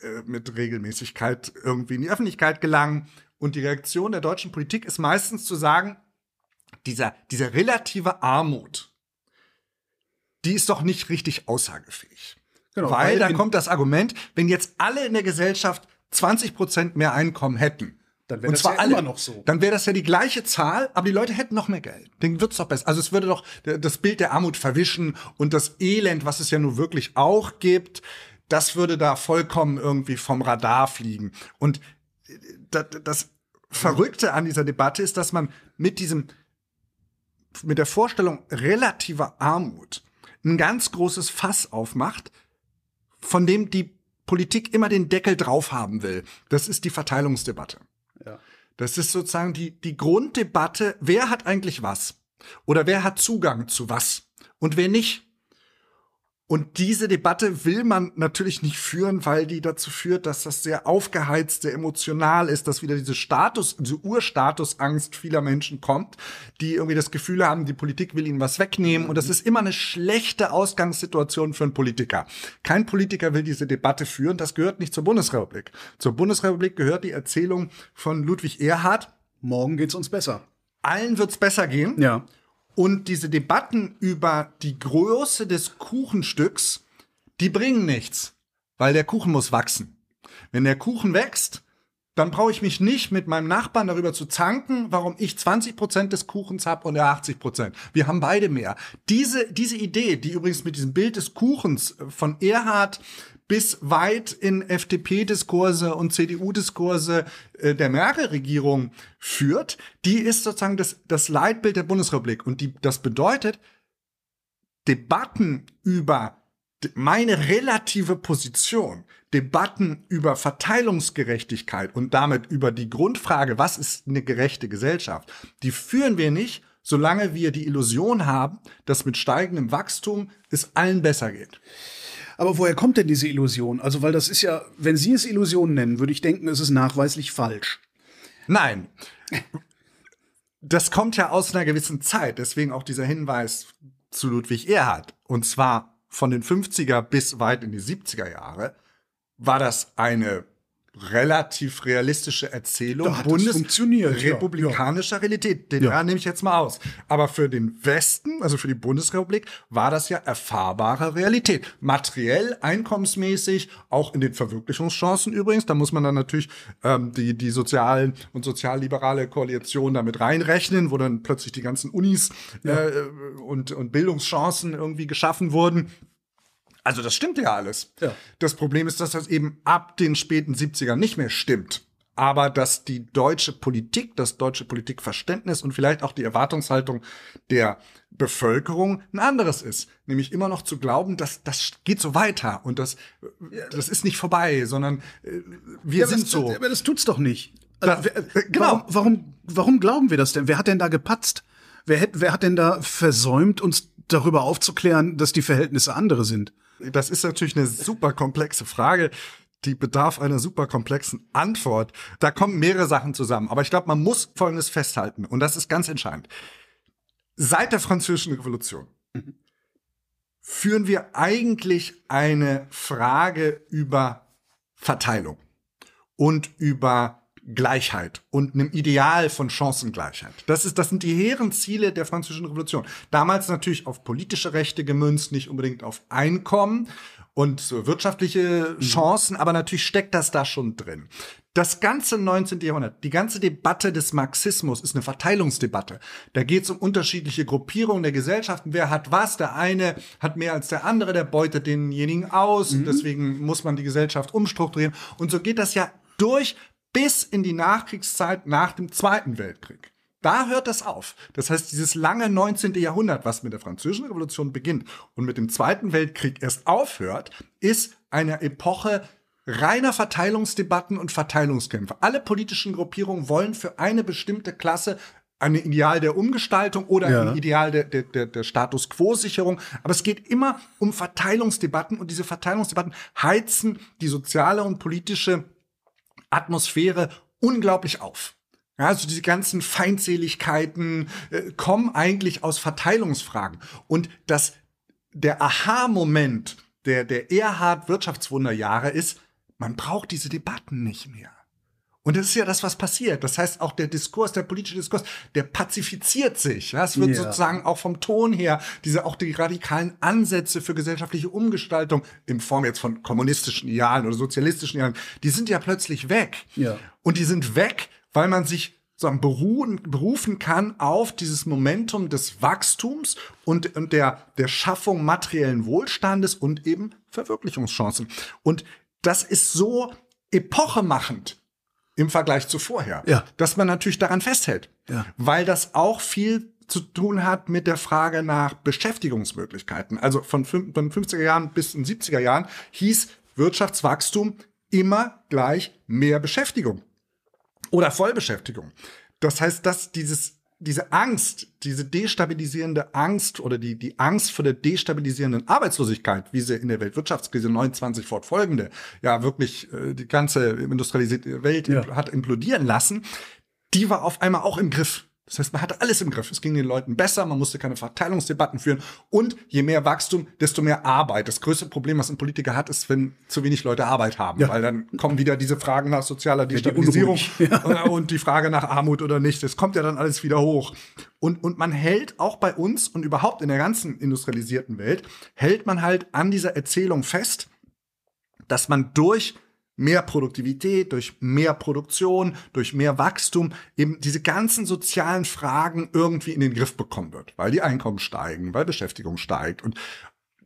äh, mit Regelmäßigkeit irgendwie in die Öffentlichkeit gelangen. Und die Reaktion der deutschen Politik ist meistens zu sagen, dieser, dieser relative Armut, die ist doch nicht richtig aussagefähig. Genau, weil, weil da kommt das Argument, wenn jetzt alle in der Gesellschaft 20 Prozent mehr Einkommen hätten, dann wäre das ja alle, immer noch so. Dann wäre das ja die gleiche Zahl, aber die Leute hätten noch mehr Geld. Dann wird's doch besser. Also es würde doch das Bild der Armut verwischen und das Elend, was es ja nur wirklich auch gibt, das würde da vollkommen irgendwie vom Radar fliegen. Und äh, das, das Verrückte an dieser Debatte ist, dass man mit diesem, mit der Vorstellung relativer Armut ein ganz großes Fass aufmacht, von dem die Politik immer den Deckel drauf haben will. Das ist die Verteilungsdebatte. Ja. Das ist sozusagen die, die Grunddebatte, wer hat eigentlich was? Oder wer hat Zugang zu was? Und wer nicht? Und diese Debatte will man natürlich nicht führen, weil die dazu führt, dass das sehr aufgeheizt, sehr emotional ist, dass wieder diese Status, diese Urstatusangst vieler Menschen kommt, die irgendwie das Gefühl haben, die Politik will ihnen was wegnehmen. Und das ist immer eine schlechte Ausgangssituation für einen Politiker. Kein Politiker will diese Debatte führen. Das gehört nicht zur Bundesrepublik. Zur Bundesrepublik gehört die Erzählung von Ludwig Erhard. Morgen geht's uns besser. Allen wird's besser gehen. Ja. Und diese Debatten über die Größe des Kuchenstücks, die bringen nichts, weil der Kuchen muss wachsen. Wenn der Kuchen wächst, dann brauche ich mich nicht mit meinem Nachbarn darüber zu zanken, warum ich 20 Prozent des Kuchens habe und er 80 Prozent. Wir haben beide mehr. Diese, diese Idee, die übrigens mit diesem Bild des Kuchens von Erhard bis weit in FDP-Diskurse und CDU-Diskurse äh, der Merkel-Regierung führt, die ist sozusagen das, das Leitbild der Bundesrepublik. Und die, das bedeutet, Debatten über meine relative Position, Debatten über Verteilungsgerechtigkeit und damit über die Grundfrage, was ist eine gerechte Gesellschaft, die führen wir nicht, solange wir die Illusion haben, dass mit steigendem Wachstum es allen besser geht. Aber woher kommt denn diese Illusion? Also, weil das ist ja, wenn Sie es Illusion nennen, würde ich denken, es ist nachweislich falsch. Nein. Das kommt ja aus einer gewissen Zeit, deswegen auch dieser Hinweis zu Ludwig Erhard. Und zwar von den 50er bis weit in die 70er Jahre war das eine relativ realistische Erzählung bundesrepublikanischer ja, Realität. Den ja. nehme ich jetzt mal aus. Aber für den Westen, also für die Bundesrepublik, war das ja erfahrbare Realität. Materiell, einkommensmäßig, auch in den Verwirklichungschancen übrigens. Da muss man dann natürlich ähm, die, die sozialen und sozialliberale Koalition damit reinrechnen, wo dann plötzlich die ganzen Unis ja. äh, und, und Bildungschancen irgendwie geschaffen wurden. Also das stimmt ja alles. Ja. Das Problem ist, dass das eben ab den späten 70ern nicht mehr stimmt. Aber dass die deutsche Politik, das deutsche Politikverständnis und vielleicht auch die Erwartungshaltung der Bevölkerung ein anderes ist. Nämlich immer noch zu glauben, dass das geht so weiter und das, das ist nicht vorbei, sondern äh, wir ja, sind das, so. Aber das tut's doch nicht. Also, da, äh, genau. Warum, warum, warum glauben wir das denn? Wer hat denn da gepatzt? Wer, hat, wer hat denn da versäumt, uns darüber aufzuklären, dass die Verhältnisse andere sind? Das ist natürlich eine super komplexe Frage. Die bedarf einer super komplexen Antwort. Da kommen mehrere Sachen zusammen. Aber ich glaube, man muss Folgendes festhalten. Und das ist ganz entscheidend. Seit der Französischen Revolution mhm. führen wir eigentlich eine Frage über Verteilung und über Gleichheit und einem Ideal von Chancengleichheit. Das ist, das sind die hehren Ziele der französischen Revolution. Damals natürlich auf politische Rechte gemünzt, nicht unbedingt auf Einkommen und wirtschaftliche mhm. Chancen, aber natürlich steckt das da schon drin. Das ganze 19. Jahrhundert, die ganze Debatte des Marxismus ist eine Verteilungsdebatte. Da geht es um unterschiedliche Gruppierungen der Gesellschaften. Wer hat was? Der eine hat mehr als der andere, der beutet denjenigen aus. Mhm. Deswegen muss man die Gesellschaft umstrukturieren. Und so geht das ja durch bis in die Nachkriegszeit nach dem Zweiten Weltkrieg. Da hört das auf. Das heißt, dieses lange 19. Jahrhundert, was mit der Französischen Revolution beginnt und mit dem Zweiten Weltkrieg erst aufhört, ist eine Epoche reiner Verteilungsdebatten und Verteilungskämpfe. Alle politischen Gruppierungen wollen für eine bestimmte Klasse ein Ideal der Umgestaltung oder ja. ein Ideal der, der, der, der Status Quo-Sicherung. Aber es geht immer um Verteilungsdebatten und diese Verteilungsdebatten heizen die soziale und politische Atmosphäre unglaublich auf. Ja, also diese ganzen Feindseligkeiten äh, kommen eigentlich aus Verteilungsfragen. Und das, der Aha-Moment der, der Erhard Wirtschaftswunderjahre ist, man braucht diese Debatten nicht mehr. Und das ist ja das, was passiert. Das heißt, auch der Diskurs, der politische Diskurs, der pazifiziert sich. Ja, es wird Ja. sozusagen auch vom Ton her, diese auch die radikalen Ansätze für gesellschaftliche Umgestaltung in Form jetzt von kommunistischen Idealen oder sozialistischen Idealen, die sind ja plötzlich weg. Ja. Und die sind weg, weil man sich sozusagen beruhen, berufen kann auf dieses Momentum des Wachstums und, und der, der Schaffung materiellen Wohlstandes und eben Verwirklichungschancen. Und das ist so epochemachend im Vergleich zu vorher, Ja. dass man natürlich daran festhält, Ja. weil das auch viel zu tun hat mit der Frage nach Beschäftigungsmöglichkeiten. Also von, von 50er Jahren bis in 70er Jahren hieß Wirtschaftswachstum immer gleich mehr Beschäftigung oder Vollbeschäftigung. Das heißt, dass dieses, diese Angst, diese destabilisierende Angst oder die, die Angst vor der destabilisierenden Arbeitslosigkeit, wie sie in der Weltwirtschaftskrise 29 fortfolgende ja wirklich äh, die ganze industrialisierte Welt Ja. hat implodieren lassen, die war auf einmal auch im Griff. Das heißt, man hatte alles im Griff. Es ging den Leuten besser, man musste keine Verteilungsdebatten führen. Und je mehr Wachstum, desto mehr Arbeit. Das größte Problem, was ein Politiker hat, ist, wenn zu wenig Leute Arbeit haben. Ja. Weil dann kommen wieder diese Fragen nach sozialer Destabilisierung unruhig. *laughs* und die Frage nach Armut oder nicht. Das kommt ja dann alles wieder hoch. Und, und man hält auch bei uns und überhaupt in der ganzen industrialisierten Welt, hält man halt an dieser Erzählung fest, dass man durch mehr Produktivität, durch mehr Produktion, durch mehr Wachstum eben diese ganzen sozialen Fragen irgendwie in den Griff bekommen wird, weil die Einkommen steigen, weil Beschäftigung steigt. Und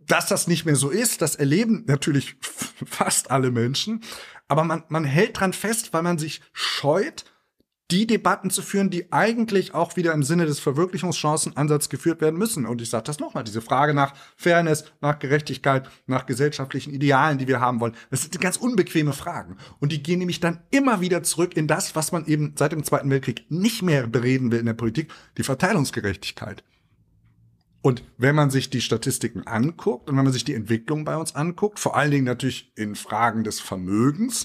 dass das nicht mehr so ist, das erleben natürlich *laughs* fast alle Menschen, aber man, man hält dran fest, weil man sich scheut, die Debatten zu führen, die eigentlich auch wieder im Sinne des Verwirklichungschancenansatz geführt werden müssen. Und ich sage das nochmal, diese Frage nach Fairness, nach Gerechtigkeit, nach gesellschaftlichen Idealen, die wir haben wollen, das sind ganz unbequeme Fragen. Und die gehen nämlich dann immer wieder zurück in das, was man eben seit dem Zweiten Weltkrieg nicht mehr bereden will in der Politik, die Verteilungsgerechtigkeit. Und wenn man sich die Statistiken anguckt und wenn man sich die Entwicklung bei uns anguckt, vor allen Dingen natürlich in Fragen des Vermögens,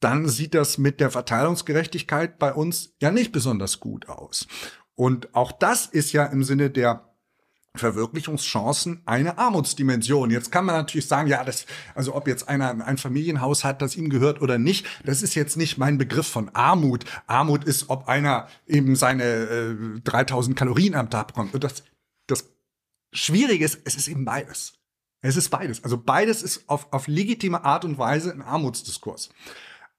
dann sieht das mit der Verteilungsgerechtigkeit bei uns ja nicht besonders gut aus. Und auch das ist ja im Sinne der Verwirklichungschancen eine Armutsdimension. Jetzt kann man natürlich sagen, ja, das, also ob jetzt einer ein Familienhaus hat, das ihm gehört oder nicht, das ist jetzt nicht mein Begriff von Armut. Armut ist, ob einer eben seine äh, 3000 Kalorien am Tag bekommt. Und das, das Schwierige ist, es ist eben beides. Es ist beides. Also beides ist auf, auf legitime Art und Weise ein Armutsdiskurs.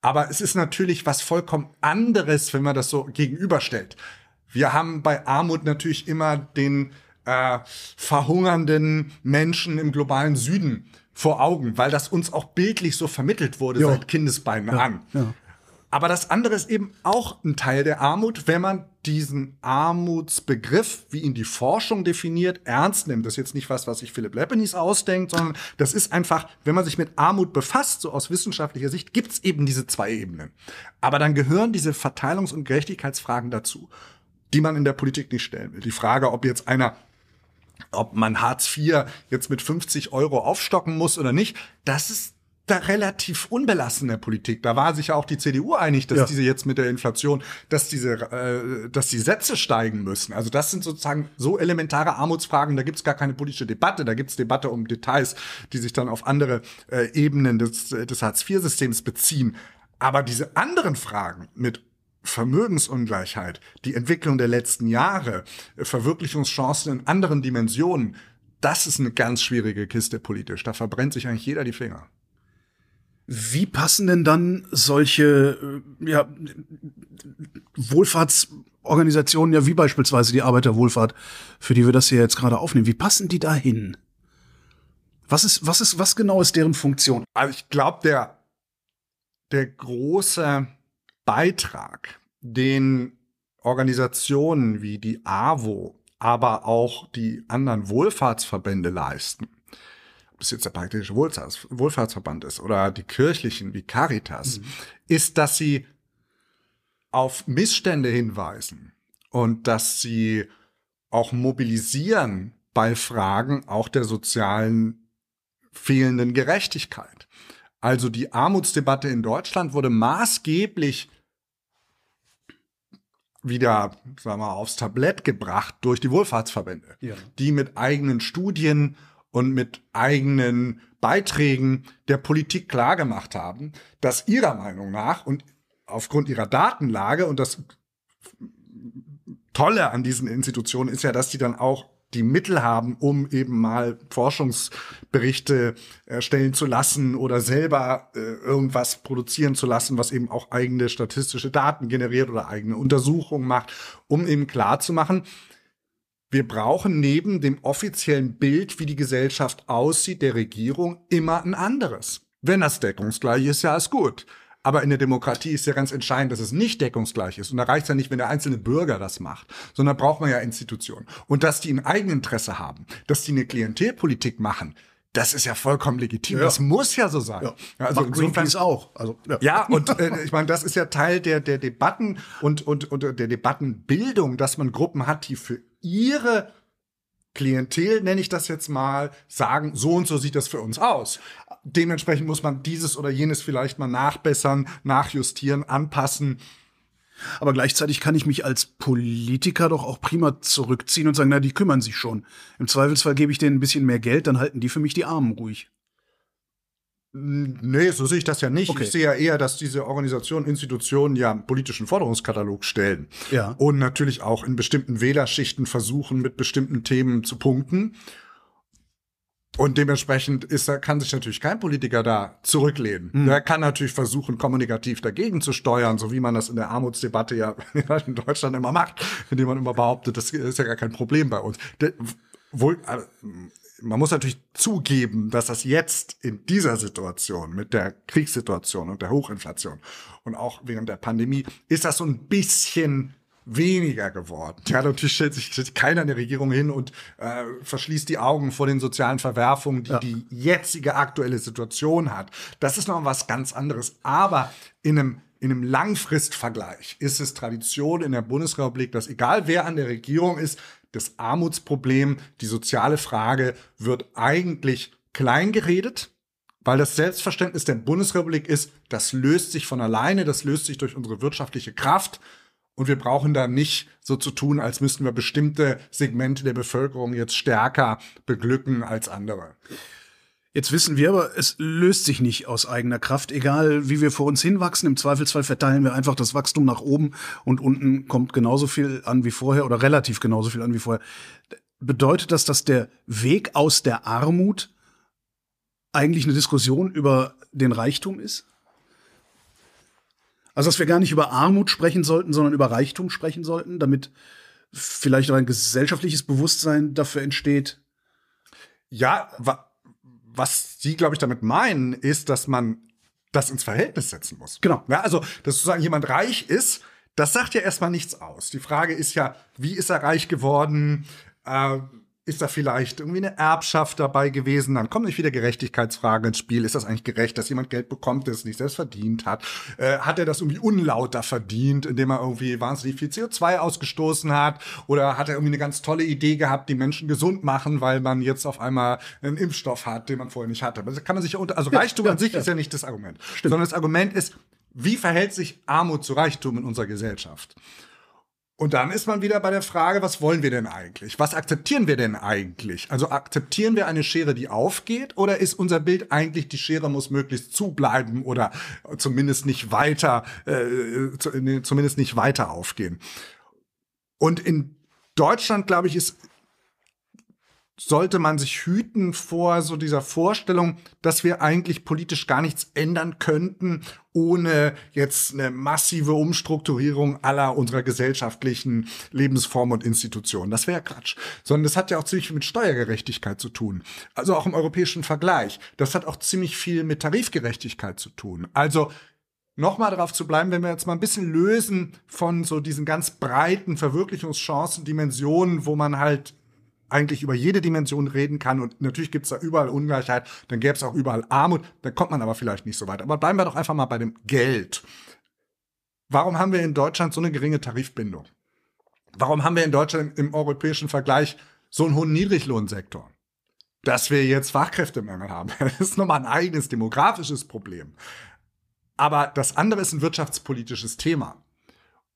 Aber es ist natürlich was vollkommen anderes, wenn man das so gegenüberstellt. Wir haben bei Armut natürlich immer den äh, verhungernden Menschen im globalen Süden vor Augen, weil das uns auch bildlich so vermittelt wurde Ja. seit Kindesbeinen an. ja. Aber das andere ist eben auch ein Teil der Armut, wenn man diesen Armutsbegriff, wie ihn die Forschung definiert, ernst nimmt. Das ist jetzt nicht was, was sich Philipp Lepenis ausdenkt, sondern das ist einfach, wenn man sich mit Armut befasst, so aus wissenschaftlicher Sicht, gibt's eben diese zwei Ebenen. Aber dann gehören diese Verteilungs- und Gerechtigkeitsfragen dazu, die man in der Politik nicht stellen will. Die Frage, ob jetzt einer ob man Hartz IV jetzt mit 50 Euro aufstocken muss oder nicht, das ist da relativ unbelassen in der Politik. Da war sich ja auch die CDU einig, dass Ja. diese jetzt mit der Inflation, dass diese, äh, dass die Sätze steigen müssen. Also das sind sozusagen so elementare Armutsfragen, da gibt's gar keine politische Debatte, da gibt's Debatte um Details, die sich dann auf andere äh, Ebenen des, des Hartz-IV-Systems beziehen. Aber diese anderen Fragen mit Vermögensungleichheit, die Entwicklung der letzten Jahre, Verwirklichungschancen in anderen Dimensionen, das ist eine ganz schwierige Kiste politisch. Da verbrennt sich eigentlich jeder die Finger. Wie passen denn dann solche äh, ja, Wohlfahrtsorganisationen, ja wie beispielsweise die Arbeiterwohlfahrt, für die wir das hier jetzt gerade aufnehmen, wie passen die da hin? Was ist, was ist, was genau ist deren Funktion? Also ich glaube, der, der große Beitrag, den Organisationen wie die AWO, aber auch die anderen Wohlfahrtsverbände leisten, es jetzt der Praktische Wohlfahrts Wohlfahrtsverband ist oder die kirchlichen wie Caritas, ist, dass sie auf Missstände hinweisen und dass sie auch mobilisieren bei Fragen auch der sozialen fehlenden Gerechtigkeit. Also die Armutsdebatte in Deutschland wurde maßgeblich wieder, sagen wir aufs Tablett gebracht durch die Wohlfahrtsverbände, Ja. die mit eigenen Studien und mit eigenen Beiträgen der Politik klargemacht haben, dass ihrer Meinung nach und aufgrund ihrer Datenlage und das Tolle an diesen Institutionen ist ja, dass die dann auch die Mittel haben, um eben mal Forschungsberichte erstellen zu lassen oder selber äh, irgendwas produzieren zu lassen, was eben auch eigene statistische Daten generiert oder eigene Untersuchungen macht, um eben klar zu machen, wir brauchen neben dem offiziellen Bild, wie die Gesellschaft aussieht, der Regierung immer ein anderes. Wenn das deckungsgleich ist, ja, ist gut. Aber in der Demokratie ist ja ganz entscheidend, dass es nicht deckungsgleich ist. Und da reicht es ja nicht, wenn der einzelne Bürger das macht, sondern braucht man ja Institutionen. Und dass die ein Eigeninteresse haben, dass die eine Klientelpolitik machen, das ist ja vollkommen legitim. Ja. Das muss ja so sein. Ja. Also Macht Greenpeace auch. Also, ja. ja, und äh, ich meine, das ist ja Teil der, der Debatten und, und, und der Debattenbildung, dass man Gruppen hat, die für ihre Klientel, nenne ich das jetzt mal, sagen, so und so sieht das für uns aus dementsprechend muss man dieses oder jenes vielleicht mal nachbessern, nachjustieren, anpassen. Aber gleichzeitig kann ich mich als Politiker doch auch prima zurückziehen und sagen, na, die kümmern sich schon. Im Zweifelsfall gebe ich denen ein bisschen mehr Geld, dann halten die für mich die Armen ruhig. Nee, so sehe ich das ja nicht. Okay. Ich sehe ja eher, dass diese Organisationen, Institutionen ja einen politischen Forderungskatalog stellen. Ja. Und natürlich auch in bestimmten Wählerschichten versuchen, mit bestimmten Themen zu punkten. Und dementsprechend ist, kann sich natürlich kein Politiker da zurücklehnen. Mhm. Der kann natürlich versuchen, kommunikativ dagegen zu steuern, so wie man das in der Armutsdebatte ja *laughs* in Deutschland immer macht, indem man immer behauptet, das ist ja gar kein Problem bei uns. Der, wohl, äh, man muss natürlich zugeben, dass das jetzt in dieser Situation mit der Kriegssituation und der Hochinflation und auch während der Pandemie ist das so ein bisschen weniger geworden. Ja, natürlich stellt sich, keiner in der Regierung hin und äh, verschließt die Augen vor den sozialen Verwerfungen, die ja. die jetzige aktuelle Situation hat. Das ist noch was ganz anderes. Aber in einem in einem Langfristvergleich ist es Tradition in der Bundesrepublik, dass egal wer an der Regierung ist, das Armutsproblem, die soziale Frage wird eigentlich klein geredet, weil das Selbstverständnis der Bundesrepublik ist, das löst sich von alleine, das löst sich durch unsere wirtschaftliche Kraft und wir brauchen da nicht so zu tun, als müssten wir bestimmte Segmente der Bevölkerung jetzt stärker beglücken als andere. Jetzt wissen wir aber, es löst sich nicht aus eigener Kraft, egal wie wir vor uns hinwachsen. Im Zweifelsfall verteilen wir einfach das Wachstum nach oben und unten kommt genauso viel an wie vorher oder relativ genauso viel an wie vorher. Bedeutet das, dass der Weg aus der Armut eigentlich eine Diskussion über den Reichtum ist? Also, dass wir gar nicht über Armut sprechen sollten, sondern über Reichtum sprechen sollten, damit vielleicht auch ein gesellschaftliches Bewusstsein dafür entsteht. Ja, wa was Sie, glaube ich, damit meinen, ist, dass man das ins Verhältnis setzen muss. Genau. Ja, also, dass sozusagen jemand reich ist, das sagt ja erstmal nichts aus. Die Frage ist ja, wie ist er reich geworden? Äh, ist da vielleicht irgendwie eine Erbschaft dabei gewesen? Dann kommen nicht wieder Gerechtigkeitsfragen ins Spiel. Ist das eigentlich gerecht, dass jemand Geld bekommt, das es nicht selbst verdient hat? Äh, hat er das irgendwie unlauter verdient, indem er irgendwie wahnsinnig viel CO2 ausgestoßen hat? Oder hat er irgendwie eine ganz tolle Idee gehabt, die Menschen gesund machen, weil man jetzt auf einmal einen Impfstoff hat, den man vorher nicht hatte? Das kann man sich ja unter, also Reichtum ja, an sich ja. ist ja nicht das Argument. Stimmt. Sondern das Argument ist, wie verhält sich Armut zu Reichtum in unserer Gesellschaft? Und dann ist man wieder bei der Frage, was wollen wir denn eigentlich? Was akzeptieren wir denn eigentlich? Also akzeptieren wir eine Schere, die aufgeht, oder ist unser Bild eigentlich, die Schere muss möglichst zubleiben oder zumindest nicht weiter, äh, zumindest nicht weiter aufgehen? Und in Deutschland, glaube ich, ist sollte man sich hüten vor so dieser Vorstellung, dass wir eigentlich politisch gar nichts ändern könnten, ohne jetzt eine massive Umstrukturierung aller unserer gesellschaftlichen Lebensformen und Institutionen. Das wäre Quatsch. Sondern das hat ja auch ziemlich viel mit Steuergerechtigkeit zu tun. Also auch im europäischen Vergleich. Das hat auch ziemlich viel mit Tarifgerechtigkeit zu tun. Also nochmal darauf zu bleiben, wenn wir jetzt mal ein bisschen lösen von so diesen ganz breiten Verwirklichungschancen, Dimensionen, wo man halt eigentlich über jede Dimension reden kann und natürlich gibt es da überall Ungleichheit, dann gäbe es auch überall Armut, dann kommt man aber vielleicht nicht so weit. Aber bleiben wir doch einfach mal bei dem Geld. Warum haben wir in Deutschland so eine geringe Tarifbindung? Warum haben wir in Deutschland im, europäischen Vergleich so einen hohen Niedriglohnsektor? Dass wir jetzt Fachkräftemangel haben, *laughs* das ist nochmal ein eigenes demografisches Problem. Aber das andere ist ein wirtschaftspolitisches Thema.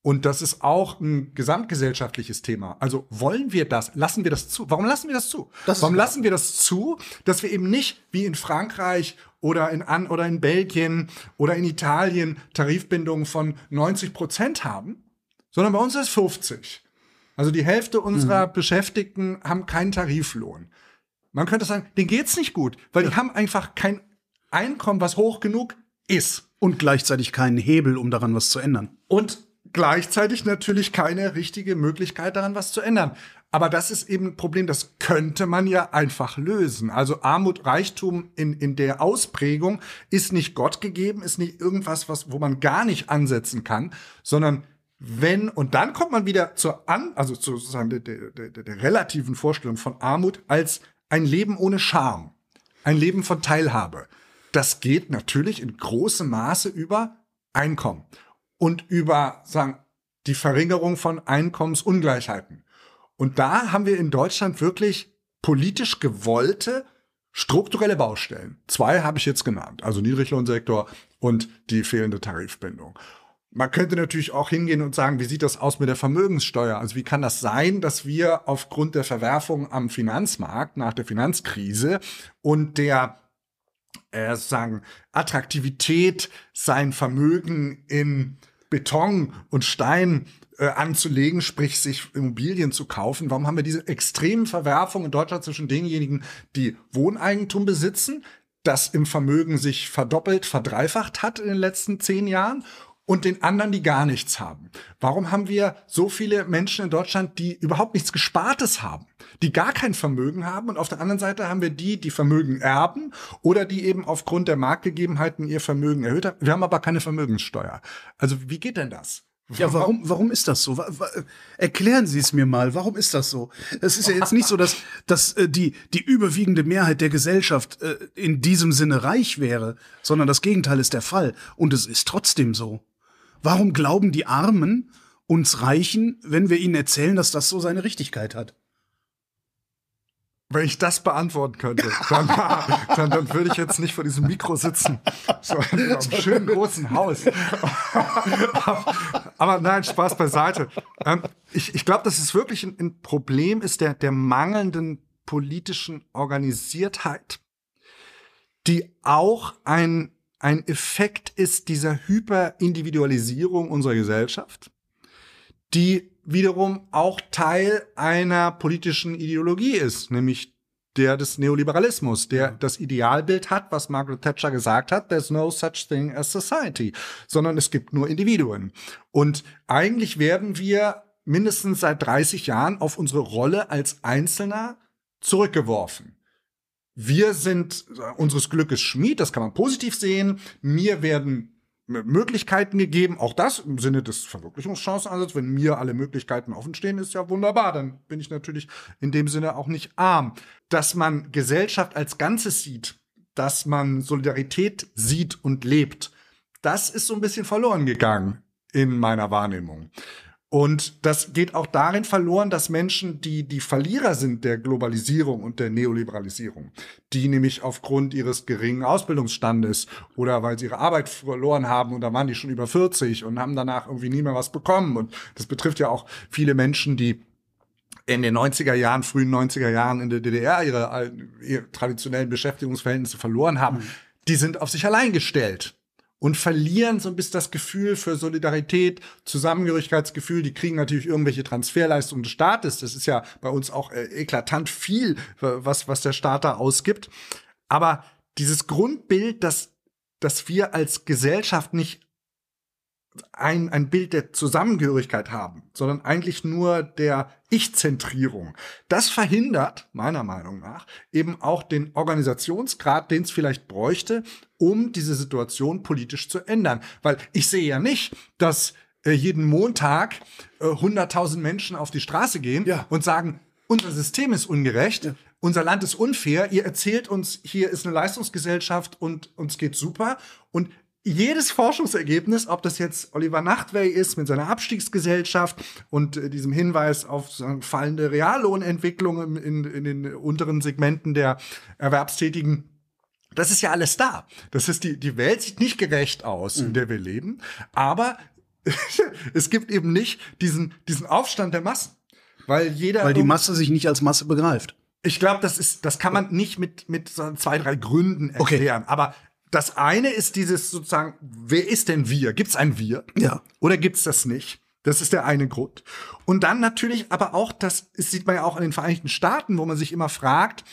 Und das ist auch ein gesamtgesellschaftliches Thema. Also wollen wir das? Lassen wir das zu? Warum lassen wir das zu? Das Warum lassen wir das zu, dass wir eben nicht wie in Frankreich oder in An oder in Belgien oder in Italien Tarifbindungen von 90 Prozent haben, sondern bei uns ist 50. Also die Hälfte unserer mhm. Beschäftigten haben keinen Tariflohn. Man könnte sagen, denen geht's nicht gut, weil ja. die haben einfach kein Einkommen, was hoch genug ist. Und gleichzeitig keinen Hebel, um daran was zu ändern. Und gleichzeitig natürlich keine richtige Möglichkeit daran was zu ändern. Aber das ist eben ein Problem, das könnte man ja einfach lösen. Also Armut, Reichtum in, in der Ausprägung ist nicht Gott gegeben, ist nicht irgendwas, was, wo man gar nicht ansetzen kann, sondern wenn, und dann kommt man wieder zur an, also zu sozusagen der, der, der, der relativen Vorstellung von Armut als ein Leben ohne Scham, ein Leben von Teilhabe. Das geht natürlich in großem Maße über Einkommen und über sagen, die Verringerung von Einkommensungleichheiten. Und da haben wir in Deutschland wirklich politisch gewollte strukturelle Baustellen. Zwei habe ich jetzt genannt, also Niedriglohnsektor und die fehlende Tarifbindung. Man könnte natürlich auch hingehen und sagen, wie sieht das aus mit der Vermögenssteuer? Also wie kann das sein, dass wir aufgrund der Verwerfung am Finanzmarkt nach der Finanzkrise und der äh, sagen Attraktivität sein Vermögen in Beton und Stein äh, anzulegen, sprich sich Immobilien zu kaufen. Warum haben wir diese extremen Verwerfungen in Deutschland zwischen denjenigen, die Wohneigentum besitzen, das im Vermögen sich verdoppelt, verdreifacht hat in den letzten zehn Jahren und den anderen, die gar nichts haben? Warum haben wir so viele Menschen in Deutschland, die überhaupt nichts Gespartes haben, die gar kein Vermögen haben? Und auf der anderen Seite haben wir die, die Vermögen erben oder die eben aufgrund der Marktgegebenheiten ihr Vermögen erhöht haben. Wir haben aber keine Vermögenssteuer. Also wie geht denn das? Ja, warum, warum ist das so? Erklären Sie es mir mal. Warum ist das so? Es ist ja jetzt nicht so, dass, dass äh, die, die überwiegende Mehrheit der Gesellschaft äh, in diesem Sinne reich wäre, sondern das Gegenteil ist der Fall. Und es ist trotzdem so. Warum glauben die Armen uns Reichen, wenn wir ihnen erzählen, dass das so seine Richtigkeit hat? Wenn ich das beantworten könnte, dann, *laughs* dann, dann würde ich jetzt nicht vor diesem Mikro sitzen. So in einem schönen großen Haus. *laughs* Aber nein, Spaß beiseite. Ähm, ich, ich glaube, dass es wirklich ein, ein Problem ist der, der mangelnden politischen Organisiertheit, die auch ein ein Effekt ist dieser Hyperindividualisierung unserer Gesellschaft, die wiederum auch Teil einer politischen Ideologie ist, nämlich der des Neoliberalismus, der das Idealbild hat, was Margaret Thatcher gesagt hat, there's no such thing as society, sondern es gibt nur Individuen. Und eigentlich werden wir mindestens seit 30 Jahren auf unsere Rolle als Einzelner zurückgeworfen wir sind unseres Glückes Schmied, das kann man positiv sehen. Mir werden Möglichkeiten gegeben, auch das im Sinne des Verwirklichungschancenansatzes. Wenn mir alle Möglichkeiten offen stehen, ist ja wunderbar. Dann bin ich natürlich in dem Sinne auch nicht arm. Dass man Gesellschaft als Ganzes sieht, dass man Solidarität sieht und lebt, das ist so ein bisschen verloren gegangen in meiner Wahrnehmung. Und das geht auch darin verloren, dass Menschen, die die Verlierer sind der Globalisierung und der Neoliberalisierung, die nämlich aufgrund ihres geringen Ausbildungsstandes oder weil sie ihre Arbeit verloren haben und da waren die schon über 40 und haben danach irgendwie nie mehr was bekommen. Und das betrifft ja auch viele Menschen, die in den 90er Jahren, frühen 90er Jahren in der DDR ihre, ihre traditionellen Beschäftigungsverhältnisse verloren haben. Mhm. Die sind auf sich allein gestellt und verlieren so ein bisschen das Gefühl für Solidarität, Zusammengehörigkeitsgefühl. Die kriegen natürlich irgendwelche Transferleistungen des Staates. Das ist ja bei uns auch äh, eklatant viel, was, was der Staat da ausgibt. Aber dieses Grundbild, dass, dass wir als Gesellschaft nicht ein, ein Bild der Zusammengehörigkeit haben, sondern eigentlich nur der Ich-Zentrierung. Das verhindert, meiner Meinung nach, eben auch den Organisationsgrad, den es vielleicht bräuchte, um diese Situation politisch zu ändern. Weil ich sehe ja nicht, dass äh, jeden Montag äh, 100.000 Menschen auf die Straße gehen ja. und sagen, unser System ist ungerecht, ja. unser Land ist unfair, ihr erzählt uns, hier ist eine Leistungsgesellschaft und uns geht super und jedes Forschungsergebnis, ob das jetzt Oliver Nachtwey ist mit seiner Abstiegsgesellschaft und äh, diesem Hinweis auf so fallende Reallohnentwicklung in, in den unteren Segmenten der Erwerbstätigen, das ist ja alles da. Das ist die, die Welt sieht nicht gerecht aus, mhm. in der wir leben. Aber *laughs* es gibt eben nicht diesen, diesen Aufstand der Massen. Weil jeder. Weil die Masse sich nicht als Masse begreift. Ich glaube, das ist, das kann man nicht mit, mit so zwei, drei Gründen erklären. Okay. Aber das eine ist dieses sozusagen, wer ist denn wir? Gibt es ein Wir? Ja. Oder gibt es das nicht? Das ist der eine Grund. Und dann natürlich aber auch, das sieht man ja auch in den Vereinigten Staaten, wo man sich immer fragt,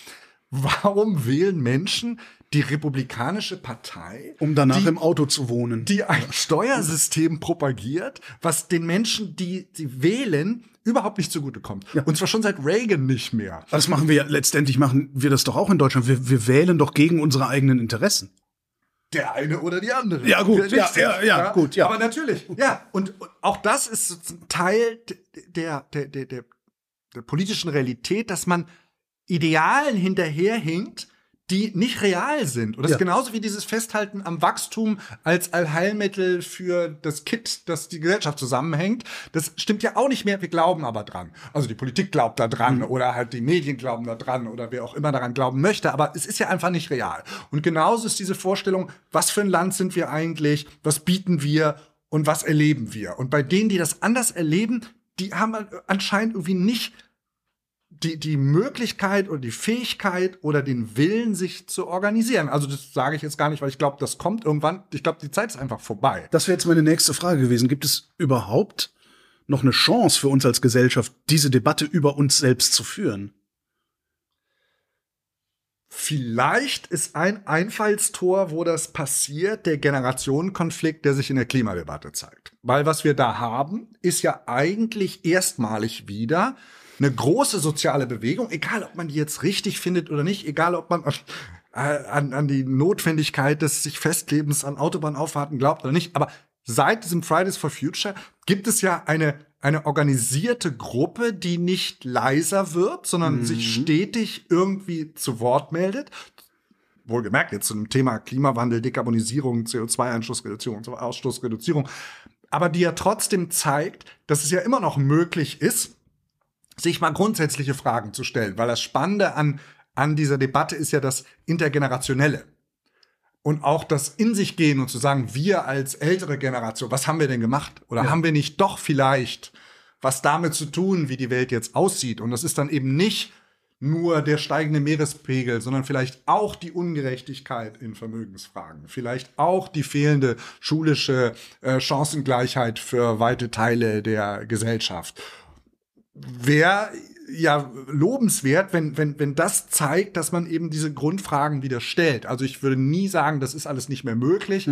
warum wählen Menschen die Republikanische Partei, Um danach die, im Auto zu wohnen. die ein Steuersystem propagiert, was den Menschen, die sie wählen, überhaupt nicht zugutekommt. Ja. Und zwar schon seit Reagan nicht mehr. das machen wir ja, letztendlich machen wir das doch auch in Deutschland. Wir, wir wählen doch gegen unsere eigenen Interessen. Der eine oder die andere. Ja, gut, ja, ja, ja, gut, ja. Aber natürlich, ja. Und, und auch das ist Teil der, der, der, der, der politischen Realität, dass man Idealen hinterherhinkt, die nicht real sind. Und das Ja. ist genauso wie dieses Festhalten am Wachstum als Allheilmittel für das Kit, das die Gesellschaft zusammenhängt. Das stimmt ja auch nicht mehr. Wir glauben aber dran. Also die Politik glaubt da dran Mhm. oder halt die Medien glauben da dran oder wer auch immer daran glauben möchte. Aber es ist ja einfach nicht real. Und genauso ist diese Vorstellung, was für ein Land sind wir eigentlich? Was bieten wir? Und was erleben wir? Und bei denen, die das anders erleben, die haben anscheinend irgendwie nicht die, die Möglichkeit oder die Fähigkeit oder den Willen, sich zu organisieren. Also das sage ich jetzt gar nicht, weil ich glaube, das kommt irgendwann. Ich glaube, die Zeit ist einfach vorbei. Das wäre jetzt meine nächste Frage gewesen. Gibt es überhaupt noch eine Chance für uns als Gesellschaft, diese Debatte über uns selbst zu führen? Vielleicht ist ein Einfallstor, wo das passiert, der Generationenkonflikt, der sich in der Klimadebatte zeigt. Weil was wir da haben, ist ja eigentlich erstmalig wieder eine große soziale Bewegung, egal ob man die jetzt richtig findet oder nicht, egal ob man an, an die Notwendigkeit des sich Festlebens an Autobahnauffahrten glaubt oder nicht. Aber seit diesem Fridays for Future gibt es ja eine, eine organisierte Gruppe, die nicht leiser wird, sondern sich stetig irgendwie zu Wort meldet. Wohlgemerkt jetzt zu dem Thema Klimawandel, Dekarbonisierung, CO2-Ausstoßreduzierung, Ausstoßreduzierung. Aber die ja trotzdem zeigt, dass es ja immer noch möglich ist, sich mal grundsätzliche Fragen zu stellen. Weil das Spannende an, an dieser Debatte ist ja das Intergenerationelle. Und auch das in sich gehen und zu sagen, wir als ältere Generation, was haben wir denn gemacht? Oder haben wir nicht doch vielleicht was damit zu tun, wie die Welt jetzt aussieht? Und das ist dann eben nicht nur der steigende Meerespegel, sondern vielleicht auch die Ungerechtigkeit in Vermögensfragen, vielleicht auch die fehlende schulische äh, Chancengleichheit für weite Teile der Gesellschaft wäre ja lobenswert, wenn, wenn, wenn das zeigt, dass man eben diese Grundfragen wieder stellt. Also ich würde nie sagen, das ist alles nicht mehr möglich.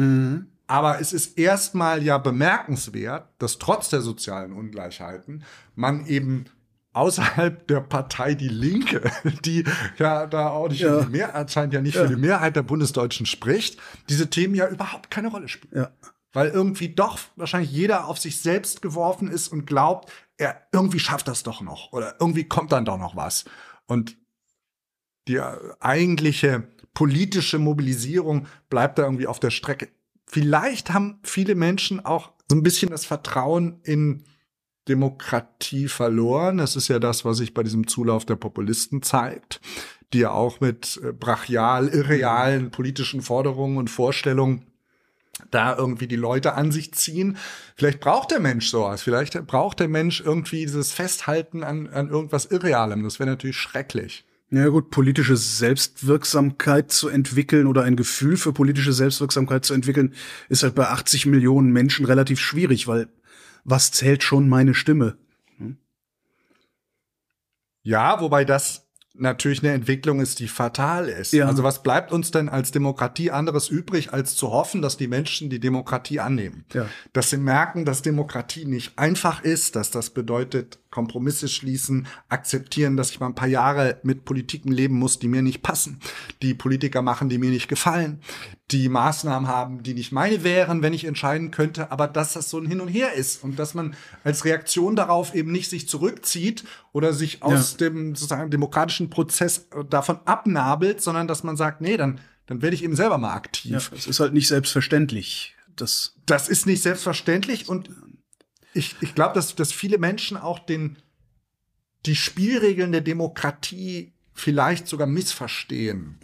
Aber es ist erstmal ja bemerkenswert, dass trotz der sozialen Ungleichheiten man eben außerhalb der Partei Die Linke, *laughs* die ja da auch nicht Ja. für die Mehrheit, anscheinend ja nicht für die Mehrheit der Bundesdeutschen spricht, diese Themen ja überhaupt keine Rolle spielen Ja. Weil irgendwie doch wahrscheinlich jeder auf sich selbst geworfen ist und glaubt, er irgendwie schafft das doch noch oder irgendwie kommt dann doch noch was. Und die äh, eigentliche politische Mobilisierung bleibt da irgendwie auf der Strecke. Vielleicht haben viele Menschen auch so ein bisschen das Vertrauen in Demokratie verloren. Das ist ja das, was sich bei diesem Zulauf der Populisten zeigt, die ja auch mit äh, brachial, irrealen politischen Forderungen und Vorstellungen da irgendwie die Leute an sich ziehen. Vielleicht braucht der Mensch sowas. Vielleicht braucht der Mensch irgendwie dieses Festhalten an, an irgendwas Irrealem. Das wäre natürlich schrecklich. Ja gut, politische Selbstwirksamkeit zu entwickeln oder ein Gefühl für politische Selbstwirksamkeit zu entwickeln, ist halt bei 80 Millionen Menschen relativ schwierig, weil was zählt schon meine Stimme? Ja, wobei das natürlich eine Entwicklung ist, die fatal ist. Ja. Also was bleibt uns denn als Demokratie anderes übrig, als zu hoffen, dass die Menschen die Demokratie annehmen? Ja. Dass sie merken, dass Demokratie nicht einfach ist, dass das bedeutet, Kompromisse schließen, akzeptieren, dass ich mal ein paar Jahre mit Politiken leben muss, die mir nicht passen, die Politiker machen, die mir nicht gefallen, die Maßnahmen haben, die nicht meine wären, wenn ich entscheiden könnte, aber dass das so ein Hin und Her ist und dass man als Reaktion darauf eben nicht sich zurückzieht oder sich aus dem sozusagen demokratischen Prozess davon abnabelt, sondern dass man sagt, nee, dann, dann werde ich eben selber mal aktiv. Ja, es ist halt nicht selbstverständlich. Das Das ist nicht selbstverständlich und ich, ich glaube, dass, dass viele Menschen auch den, die Spielregeln der Demokratie vielleicht sogar missverstehen,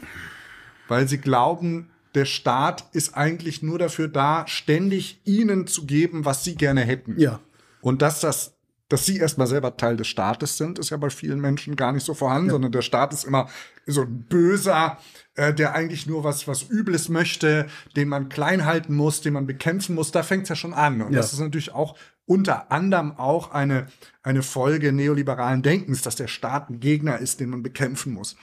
weil sie glauben, der Staat ist eigentlich nur dafür da, ständig ihnen zu geben, was sie gerne hätten. Ja. Und dass das dass sie erstmal selber Teil des Staates sind, ist ja bei vielen Menschen gar nicht so vorhanden, ja. sondern der Staat ist immer so ein böser, äh, der eigentlich nur was, was Übles möchte, den man klein halten muss, den man bekämpfen muss. Da fängt's ja schon an. Und ja. das ist natürlich auch unter anderem auch eine, eine Folge neoliberalen Denkens, dass der Staat ein Gegner ist, den man bekämpfen muss.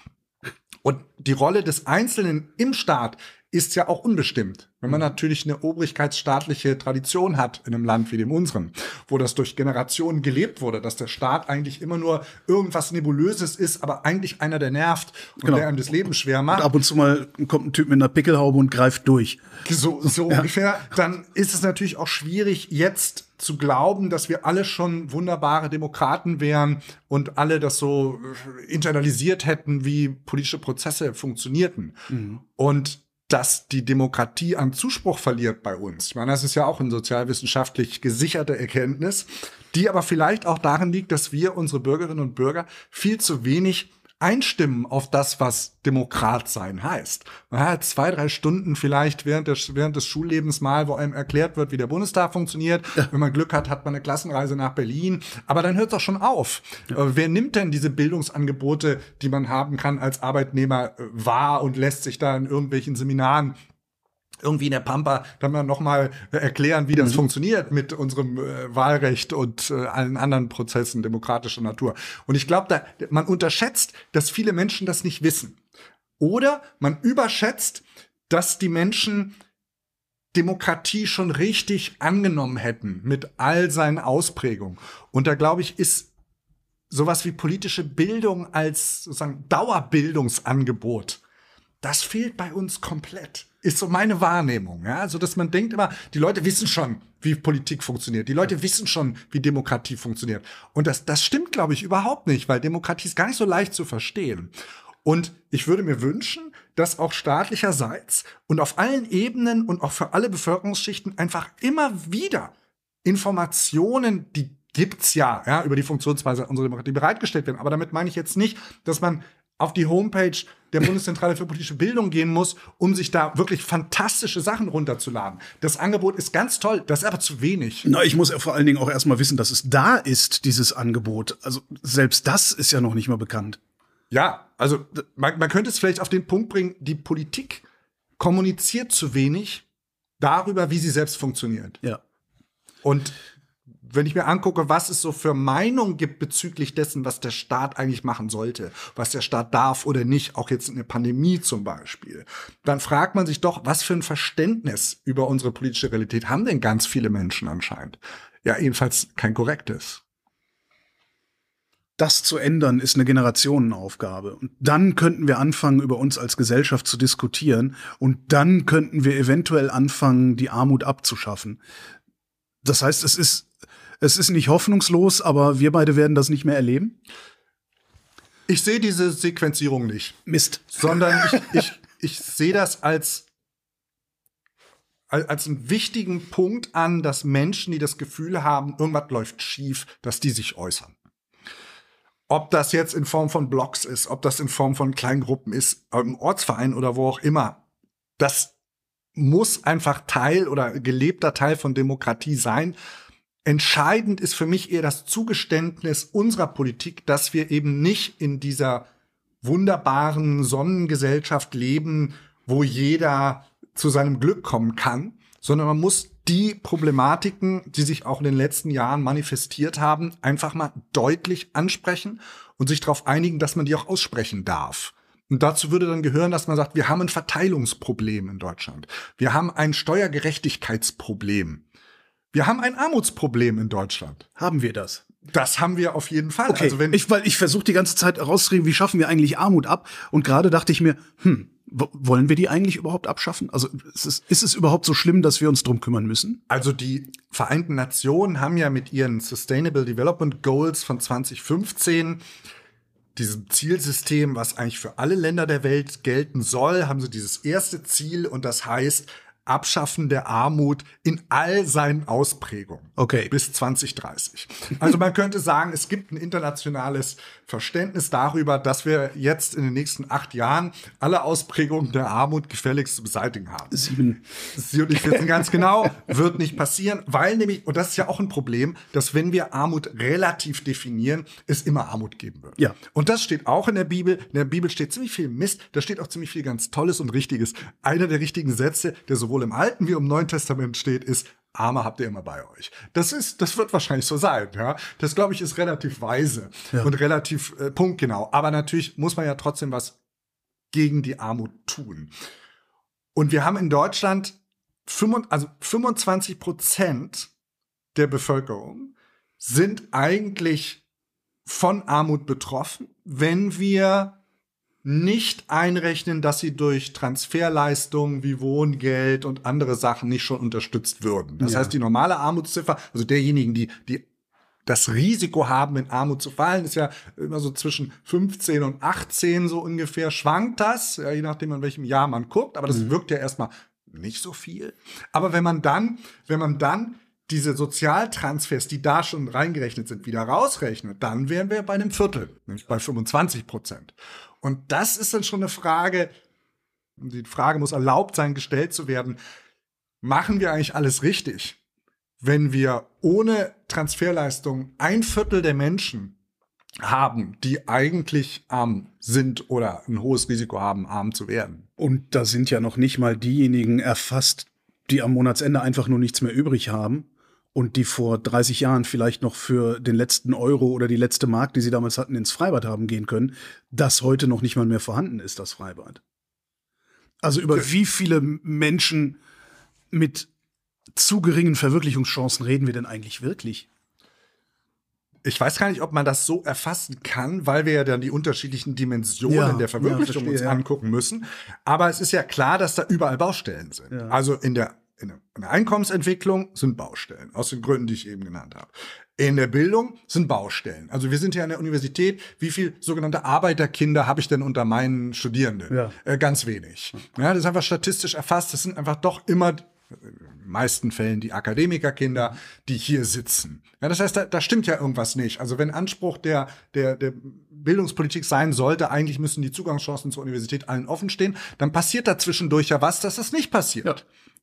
Und die Rolle des Einzelnen im Staat ist ja auch unbestimmt. Wenn man mhm. natürlich eine obrigkeitsstaatliche Tradition hat in einem Land wie dem unseren, wo das durch Generationen gelebt wurde, dass der Staat eigentlich immer nur irgendwas Nebulöses ist, aber eigentlich einer, der nervt und genau. der einem das Leben schwer macht. Und ab und zu mal kommt ein Typ mit einer Pickelhaube und greift durch. So, so ja. ungefähr. Dann ist es natürlich auch schwierig, jetzt zu glauben, dass wir alle schon wunderbare Demokraten wären und alle das so internalisiert hätten, wie politische Prozesse funktionierten. Mhm. Und dass die Demokratie an Zuspruch verliert bei uns. Ich meine, das ist ja auch eine sozialwissenschaftlich gesicherte Erkenntnis, die aber vielleicht auch darin liegt, dass wir unsere Bürgerinnen und Bürger viel zu wenig einstimmen auf das, was Demokrat sein heißt. Man hat zwei, drei Stunden vielleicht während des, während des Schullebens mal, wo einem erklärt wird, wie der Bundestag funktioniert. Ja. Wenn man Glück hat, hat man eine Klassenreise nach Berlin. Aber dann hört es auch schon auf. Ja. Wer nimmt denn diese Bildungsangebote, die man haben kann als Arbeitnehmer, äh, wahr und lässt sich da in irgendwelchen Seminaren irgendwie in der Pampa dann mal nochmal erklären, wie das mhm. funktioniert mit unserem äh, Wahlrecht und äh, allen anderen Prozessen demokratischer Natur. Und ich glaube, da man unterschätzt, dass viele Menschen das nicht wissen. Oder man überschätzt, dass die Menschen Demokratie schon richtig angenommen hätten mit all seinen Ausprägungen. Und da glaube ich, ist sowas wie politische Bildung als sozusagen Dauerbildungsangebot, das fehlt bei uns komplett ist so meine Wahrnehmung. Ja? Also, dass man denkt immer, die Leute wissen schon, wie Politik funktioniert. Die Leute wissen schon, wie Demokratie funktioniert. Und das, das stimmt, glaube ich, überhaupt nicht, weil Demokratie ist gar nicht so leicht zu verstehen. Und ich würde mir wünschen, dass auch staatlicherseits und auf allen Ebenen und auch für alle Bevölkerungsschichten einfach immer wieder Informationen, die gibt's ja, ja, über die Funktionsweise unserer Demokratie bereitgestellt werden. Aber damit meine ich jetzt nicht, dass man auf die Homepage der Bundeszentrale für politische Bildung gehen muss, um sich da wirklich fantastische Sachen runterzuladen. Das Angebot ist ganz toll, das ist aber zu wenig. Na, ich muss ja vor allen Dingen auch erstmal wissen, dass es da ist, dieses Angebot. Also selbst das ist ja noch nicht mal bekannt. Ja, also man, man könnte es vielleicht auf den Punkt bringen, die Politik kommuniziert zu wenig darüber, wie sie selbst funktioniert. Ja. Und wenn ich mir angucke, was es so für Meinungen gibt bezüglich dessen, was der Staat eigentlich machen sollte, was der Staat darf oder nicht, auch jetzt in der Pandemie zum Beispiel, dann fragt man sich doch, was für ein Verständnis über unsere politische Realität haben denn ganz viele Menschen anscheinend? Ja, jedenfalls kein korrektes. Das zu ändern ist eine Generationenaufgabe. Und dann könnten wir anfangen, über uns als Gesellschaft zu diskutieren. Und dann könnten wir eventuell anfangen, die Armut abzuschaffen. Das heißt, es ist es ist nicht hoffnungslos, aber wir beide werden das nicht mehr erleben. Ich sehe diese Sequenzierung nicht. Mist. Sondern ich, ich, ich sehe das als, als einen wichtigen Punkt an, dass Menschen, die das Gefühl haben, irgendwas läuft schief, dass die sich äußern. Ob das jetzt in Form von Blogs ist, ob das in Form von Kleingruppen ist, im Ortsverein oder wo auch immer, das muss einfach Teil oder gelebter Teil von Demokratie sein, Entscheidend ist für mich eher das Zugeständnis unserer Politik, dass wir eben nicht in dieser wunderbaren Sonnengesellschaft leben, wo jeder zu seinem Glück kommen kann, sondern man muss die Problematiken, die sich auch in den letzten Jahren manifestiert haben, einfach mal deutlich ansprechen und sich darauf einigen, dass man die auch aussprechen darf. Und dazu würde dann gehören, dass man sagt, wir haben ein Verteilungsproblem in Deutschland. Wir haben ein Steuergerechtigkeitsproblem. Wir haben ein Armutsproblem in Deutschland. Haben wir das? Das haben wir auf jeden Fall. Okay, also wenn ich, weil ich versuche die ganze Zeit rauszukriegen, wie schaffen wir eigentlich Armut ab? Und gerade dachte ich mir, hm, wollen wir die eigentlich überhaupt abschaffen? Also ist es, ist es überhaupt so schlimm, dass wir uns drum kümmern müssen? Also die Vereinten Nationen haben ja mit ihren Sustainable Development Goals von 2015 diesem Zielsystem, was eigentlich für alle Länder der Welt gelten soll, haben sie dieses erste Ziel und das heißt Abschaffen der Armut in all seinen Ausprägungen. Okay. Bis 2030. Also man könnte sagen, es gibt ein internationales Verständnis darüber, dass wir jetzt in den nächsten acht Jahren alle Ausprägungen der Armut gefälligst zu beseitigen haben. Sieben. Sie und ich wissen ganz genau, wird nicht passieren, weil nämlich, und das ist ja auch ein Problem, dass wenn wir Armut relativ definieren, es immer Armut geben wird. Ja. Und das steht auch in der Bibel. In der Bibel steht ziemlich viel Mist, da steht auch ziemlich viel ganz Tolles und Richtiges. Einer der richtigen Sätze, der sowohl im Alten wie im Neuen Testament steht, ist, Arme habt ihr immer bei euch. Das ist, das wird wahrscheinlich so sein, ja. Das glaube ich ist relativ weise Ja. und relativ äh, punktgenau. Aber natürlich muss man ja trotzdem was gegen die Armut tun. Und wir haben in Deutschland 25, also 25 Prozent der Bevölkerung sind eigentlich von Armut betroffen, wenn wir nicht einrechnen, dass sie durch Transferleistungen wie Wohngeld und andere Sachen nicht schon unterstützt würden. Das Ja. heißt, die normale Armutsziffer, also derjenigen, die, die das Risiko haben, in Armut zu fallen, ist ja immer so zwischen 15 und 18 so ungefähr, schwankt das, ja, je nachdem, an welchem Jahr man guckt, aber das wirkt ja erstmal nicht so viel. Aber wenn man dann, wenn man dann diese Sozialtransfers, die da schon reingerechnet sind, wieder rausrechnet, dann wären wir bei einem Viertel, nämlich bei 25 Prozent. Und das ist dann schon eine Frage, die Frage muss erlaubt sein, gestellt zu werden, machen wir eigentlich alles richtig, wenn wir ohne Transferleistung ein Viertel der Menschen haben, die eigentlich arm sind oder ein hohes Risiko haben, arm zu werden. Und da sind ja noch nicht mal diejenigen erfasst, die am Monatsende einfach nur nichts mehr übrig haben und die vor 30 Jahren vielleicht noch für den letzten Euro oder die letzte Mark, die sie damals hatten, ins Freibad haben gehen können, das heute noch nicht mal mehr vorhanden ist, das Freibad. Also über wie viele Menschen mit zu geringen Verwirklichungschancen reden wir denn eigentlich wirklich? Ich weiß gar nicht, ob man das so erfassen kann, weil wir ja dann die unterschiedlichen Dimensionen Ja, der Verwirklichung ja, verstehe, uns ja. angucken müssen. Aber es ist ja klar, dass da überall Baustellen sind. Also in der, in der in der Einkommensentwicklung sind Baustellen, aus den Gründen, die ich eben genannt habe. In der Bildung sind Baustellen. Also wir sind ja an der Universität. Wie viel sogenannte Arbeiterkinder habe ich denn unter meinen Studierenden? Ja. Äh, ganz wenig. Ja, das ist einfach statistisch erfasst. Das sind einfach doch immer in den meisten Fällen die Akademikerkinder, die hier sitzen. Ja, das heißt, da, da stimmt ja irgendwas nicht. Also wenn Anspruch der, der, der Bildungspolitik sein sollte, eigentlich müssen die Zugangschancen zur Universität allen offen stehen, dann passiert da zwischendurch ja was, dass das nicht passiert. Ja,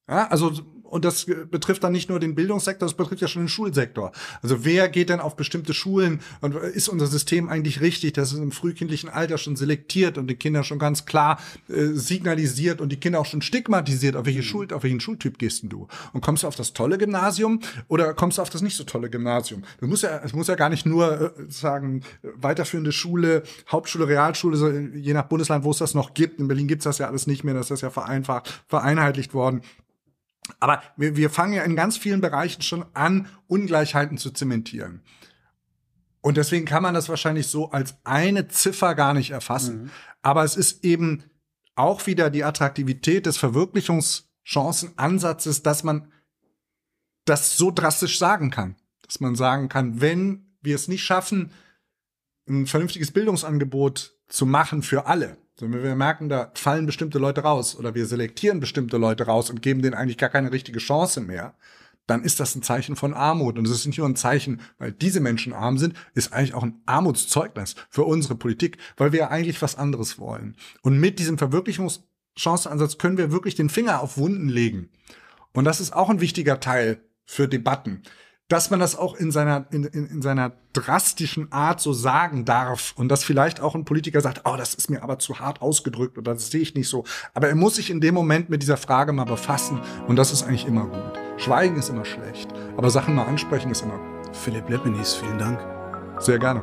also und das betrifft dann nicht nur den Bildungssektor, das betrifft ja schon den Schulsektor. Also wer geht denn auf bestimmte Schulen und ist unser System eigentlich richtig, dass es im frühkindlichen Alter schon selektiert und den Kindern schon ganz klar äh, signalisiert und die Kinder auch schon stigmatisiert, auf welche Schul, auf welchen Schultyp gehst denn du? Und kommst du auf das tolle Gymnasium oder kommst du auf das nicht so tolle Gymnasium? Das muss ja, es muss ja gar nicht nur äh, sagen weiterführende Schule, Hauptschule, Realschule, so, je nach Bundesland, wo es das noch gibt. In Berlin gibt's das ja alles nicht mehr, das ist ja vereinfacht, vereinheitlicht worden. Aber wir, wir fangen ja in ganz vielen Bereichen schon an, Ungleichheiten zu zementieren. Und deswegen kann man das wahrscheinlich so als eine Ziffer gar nicht erfassen. Aber es ist eben auch wieder die Attraktivität des Verwirklichungschancenansatzes, dass man das so drastisch sagen kann. Dass man sagen kann, wenn wir es nicht schaffen, ein vernünftiges Bildungsangebot zu machen für alle, so, wenn wir merken, da fallen bestimmte Leute raus oder wir selektieren bestimmte Leute raus und geben denen eigentlich gar keine richtige Chance mehr, dann ist das ein Zeichen von Armut. Und es ist nicht nur ein Zeichen, weil diese Menschen arm sind, ist eigentlich auch ein Armutszeugnis für unsere Politik, weil wir ja eigentlich was anderes wollen. Und mit diesem Verwirklichungschanceansatz können wir wirklich den Finger auf Wunden legen. Und das ist auch ein wichtiger Teil für Debatten dass man das auch in seiner, in, in, in seiner drastischen Art so sagen darf und dass vielleicht auch ein Politiker sagt, oh, das ist mir aber zu hart ausgedrückt oder das sehe ich nicht so. Aber er muss sich in dem Moment mit dieser Frage mal befassen und das ist eigentlich immer gut. Schweigen ist immer schlecht, aber Sachen mal ansprechen ist immer gut. Philipp Leppenis, vielen Dank. Sehr gerne.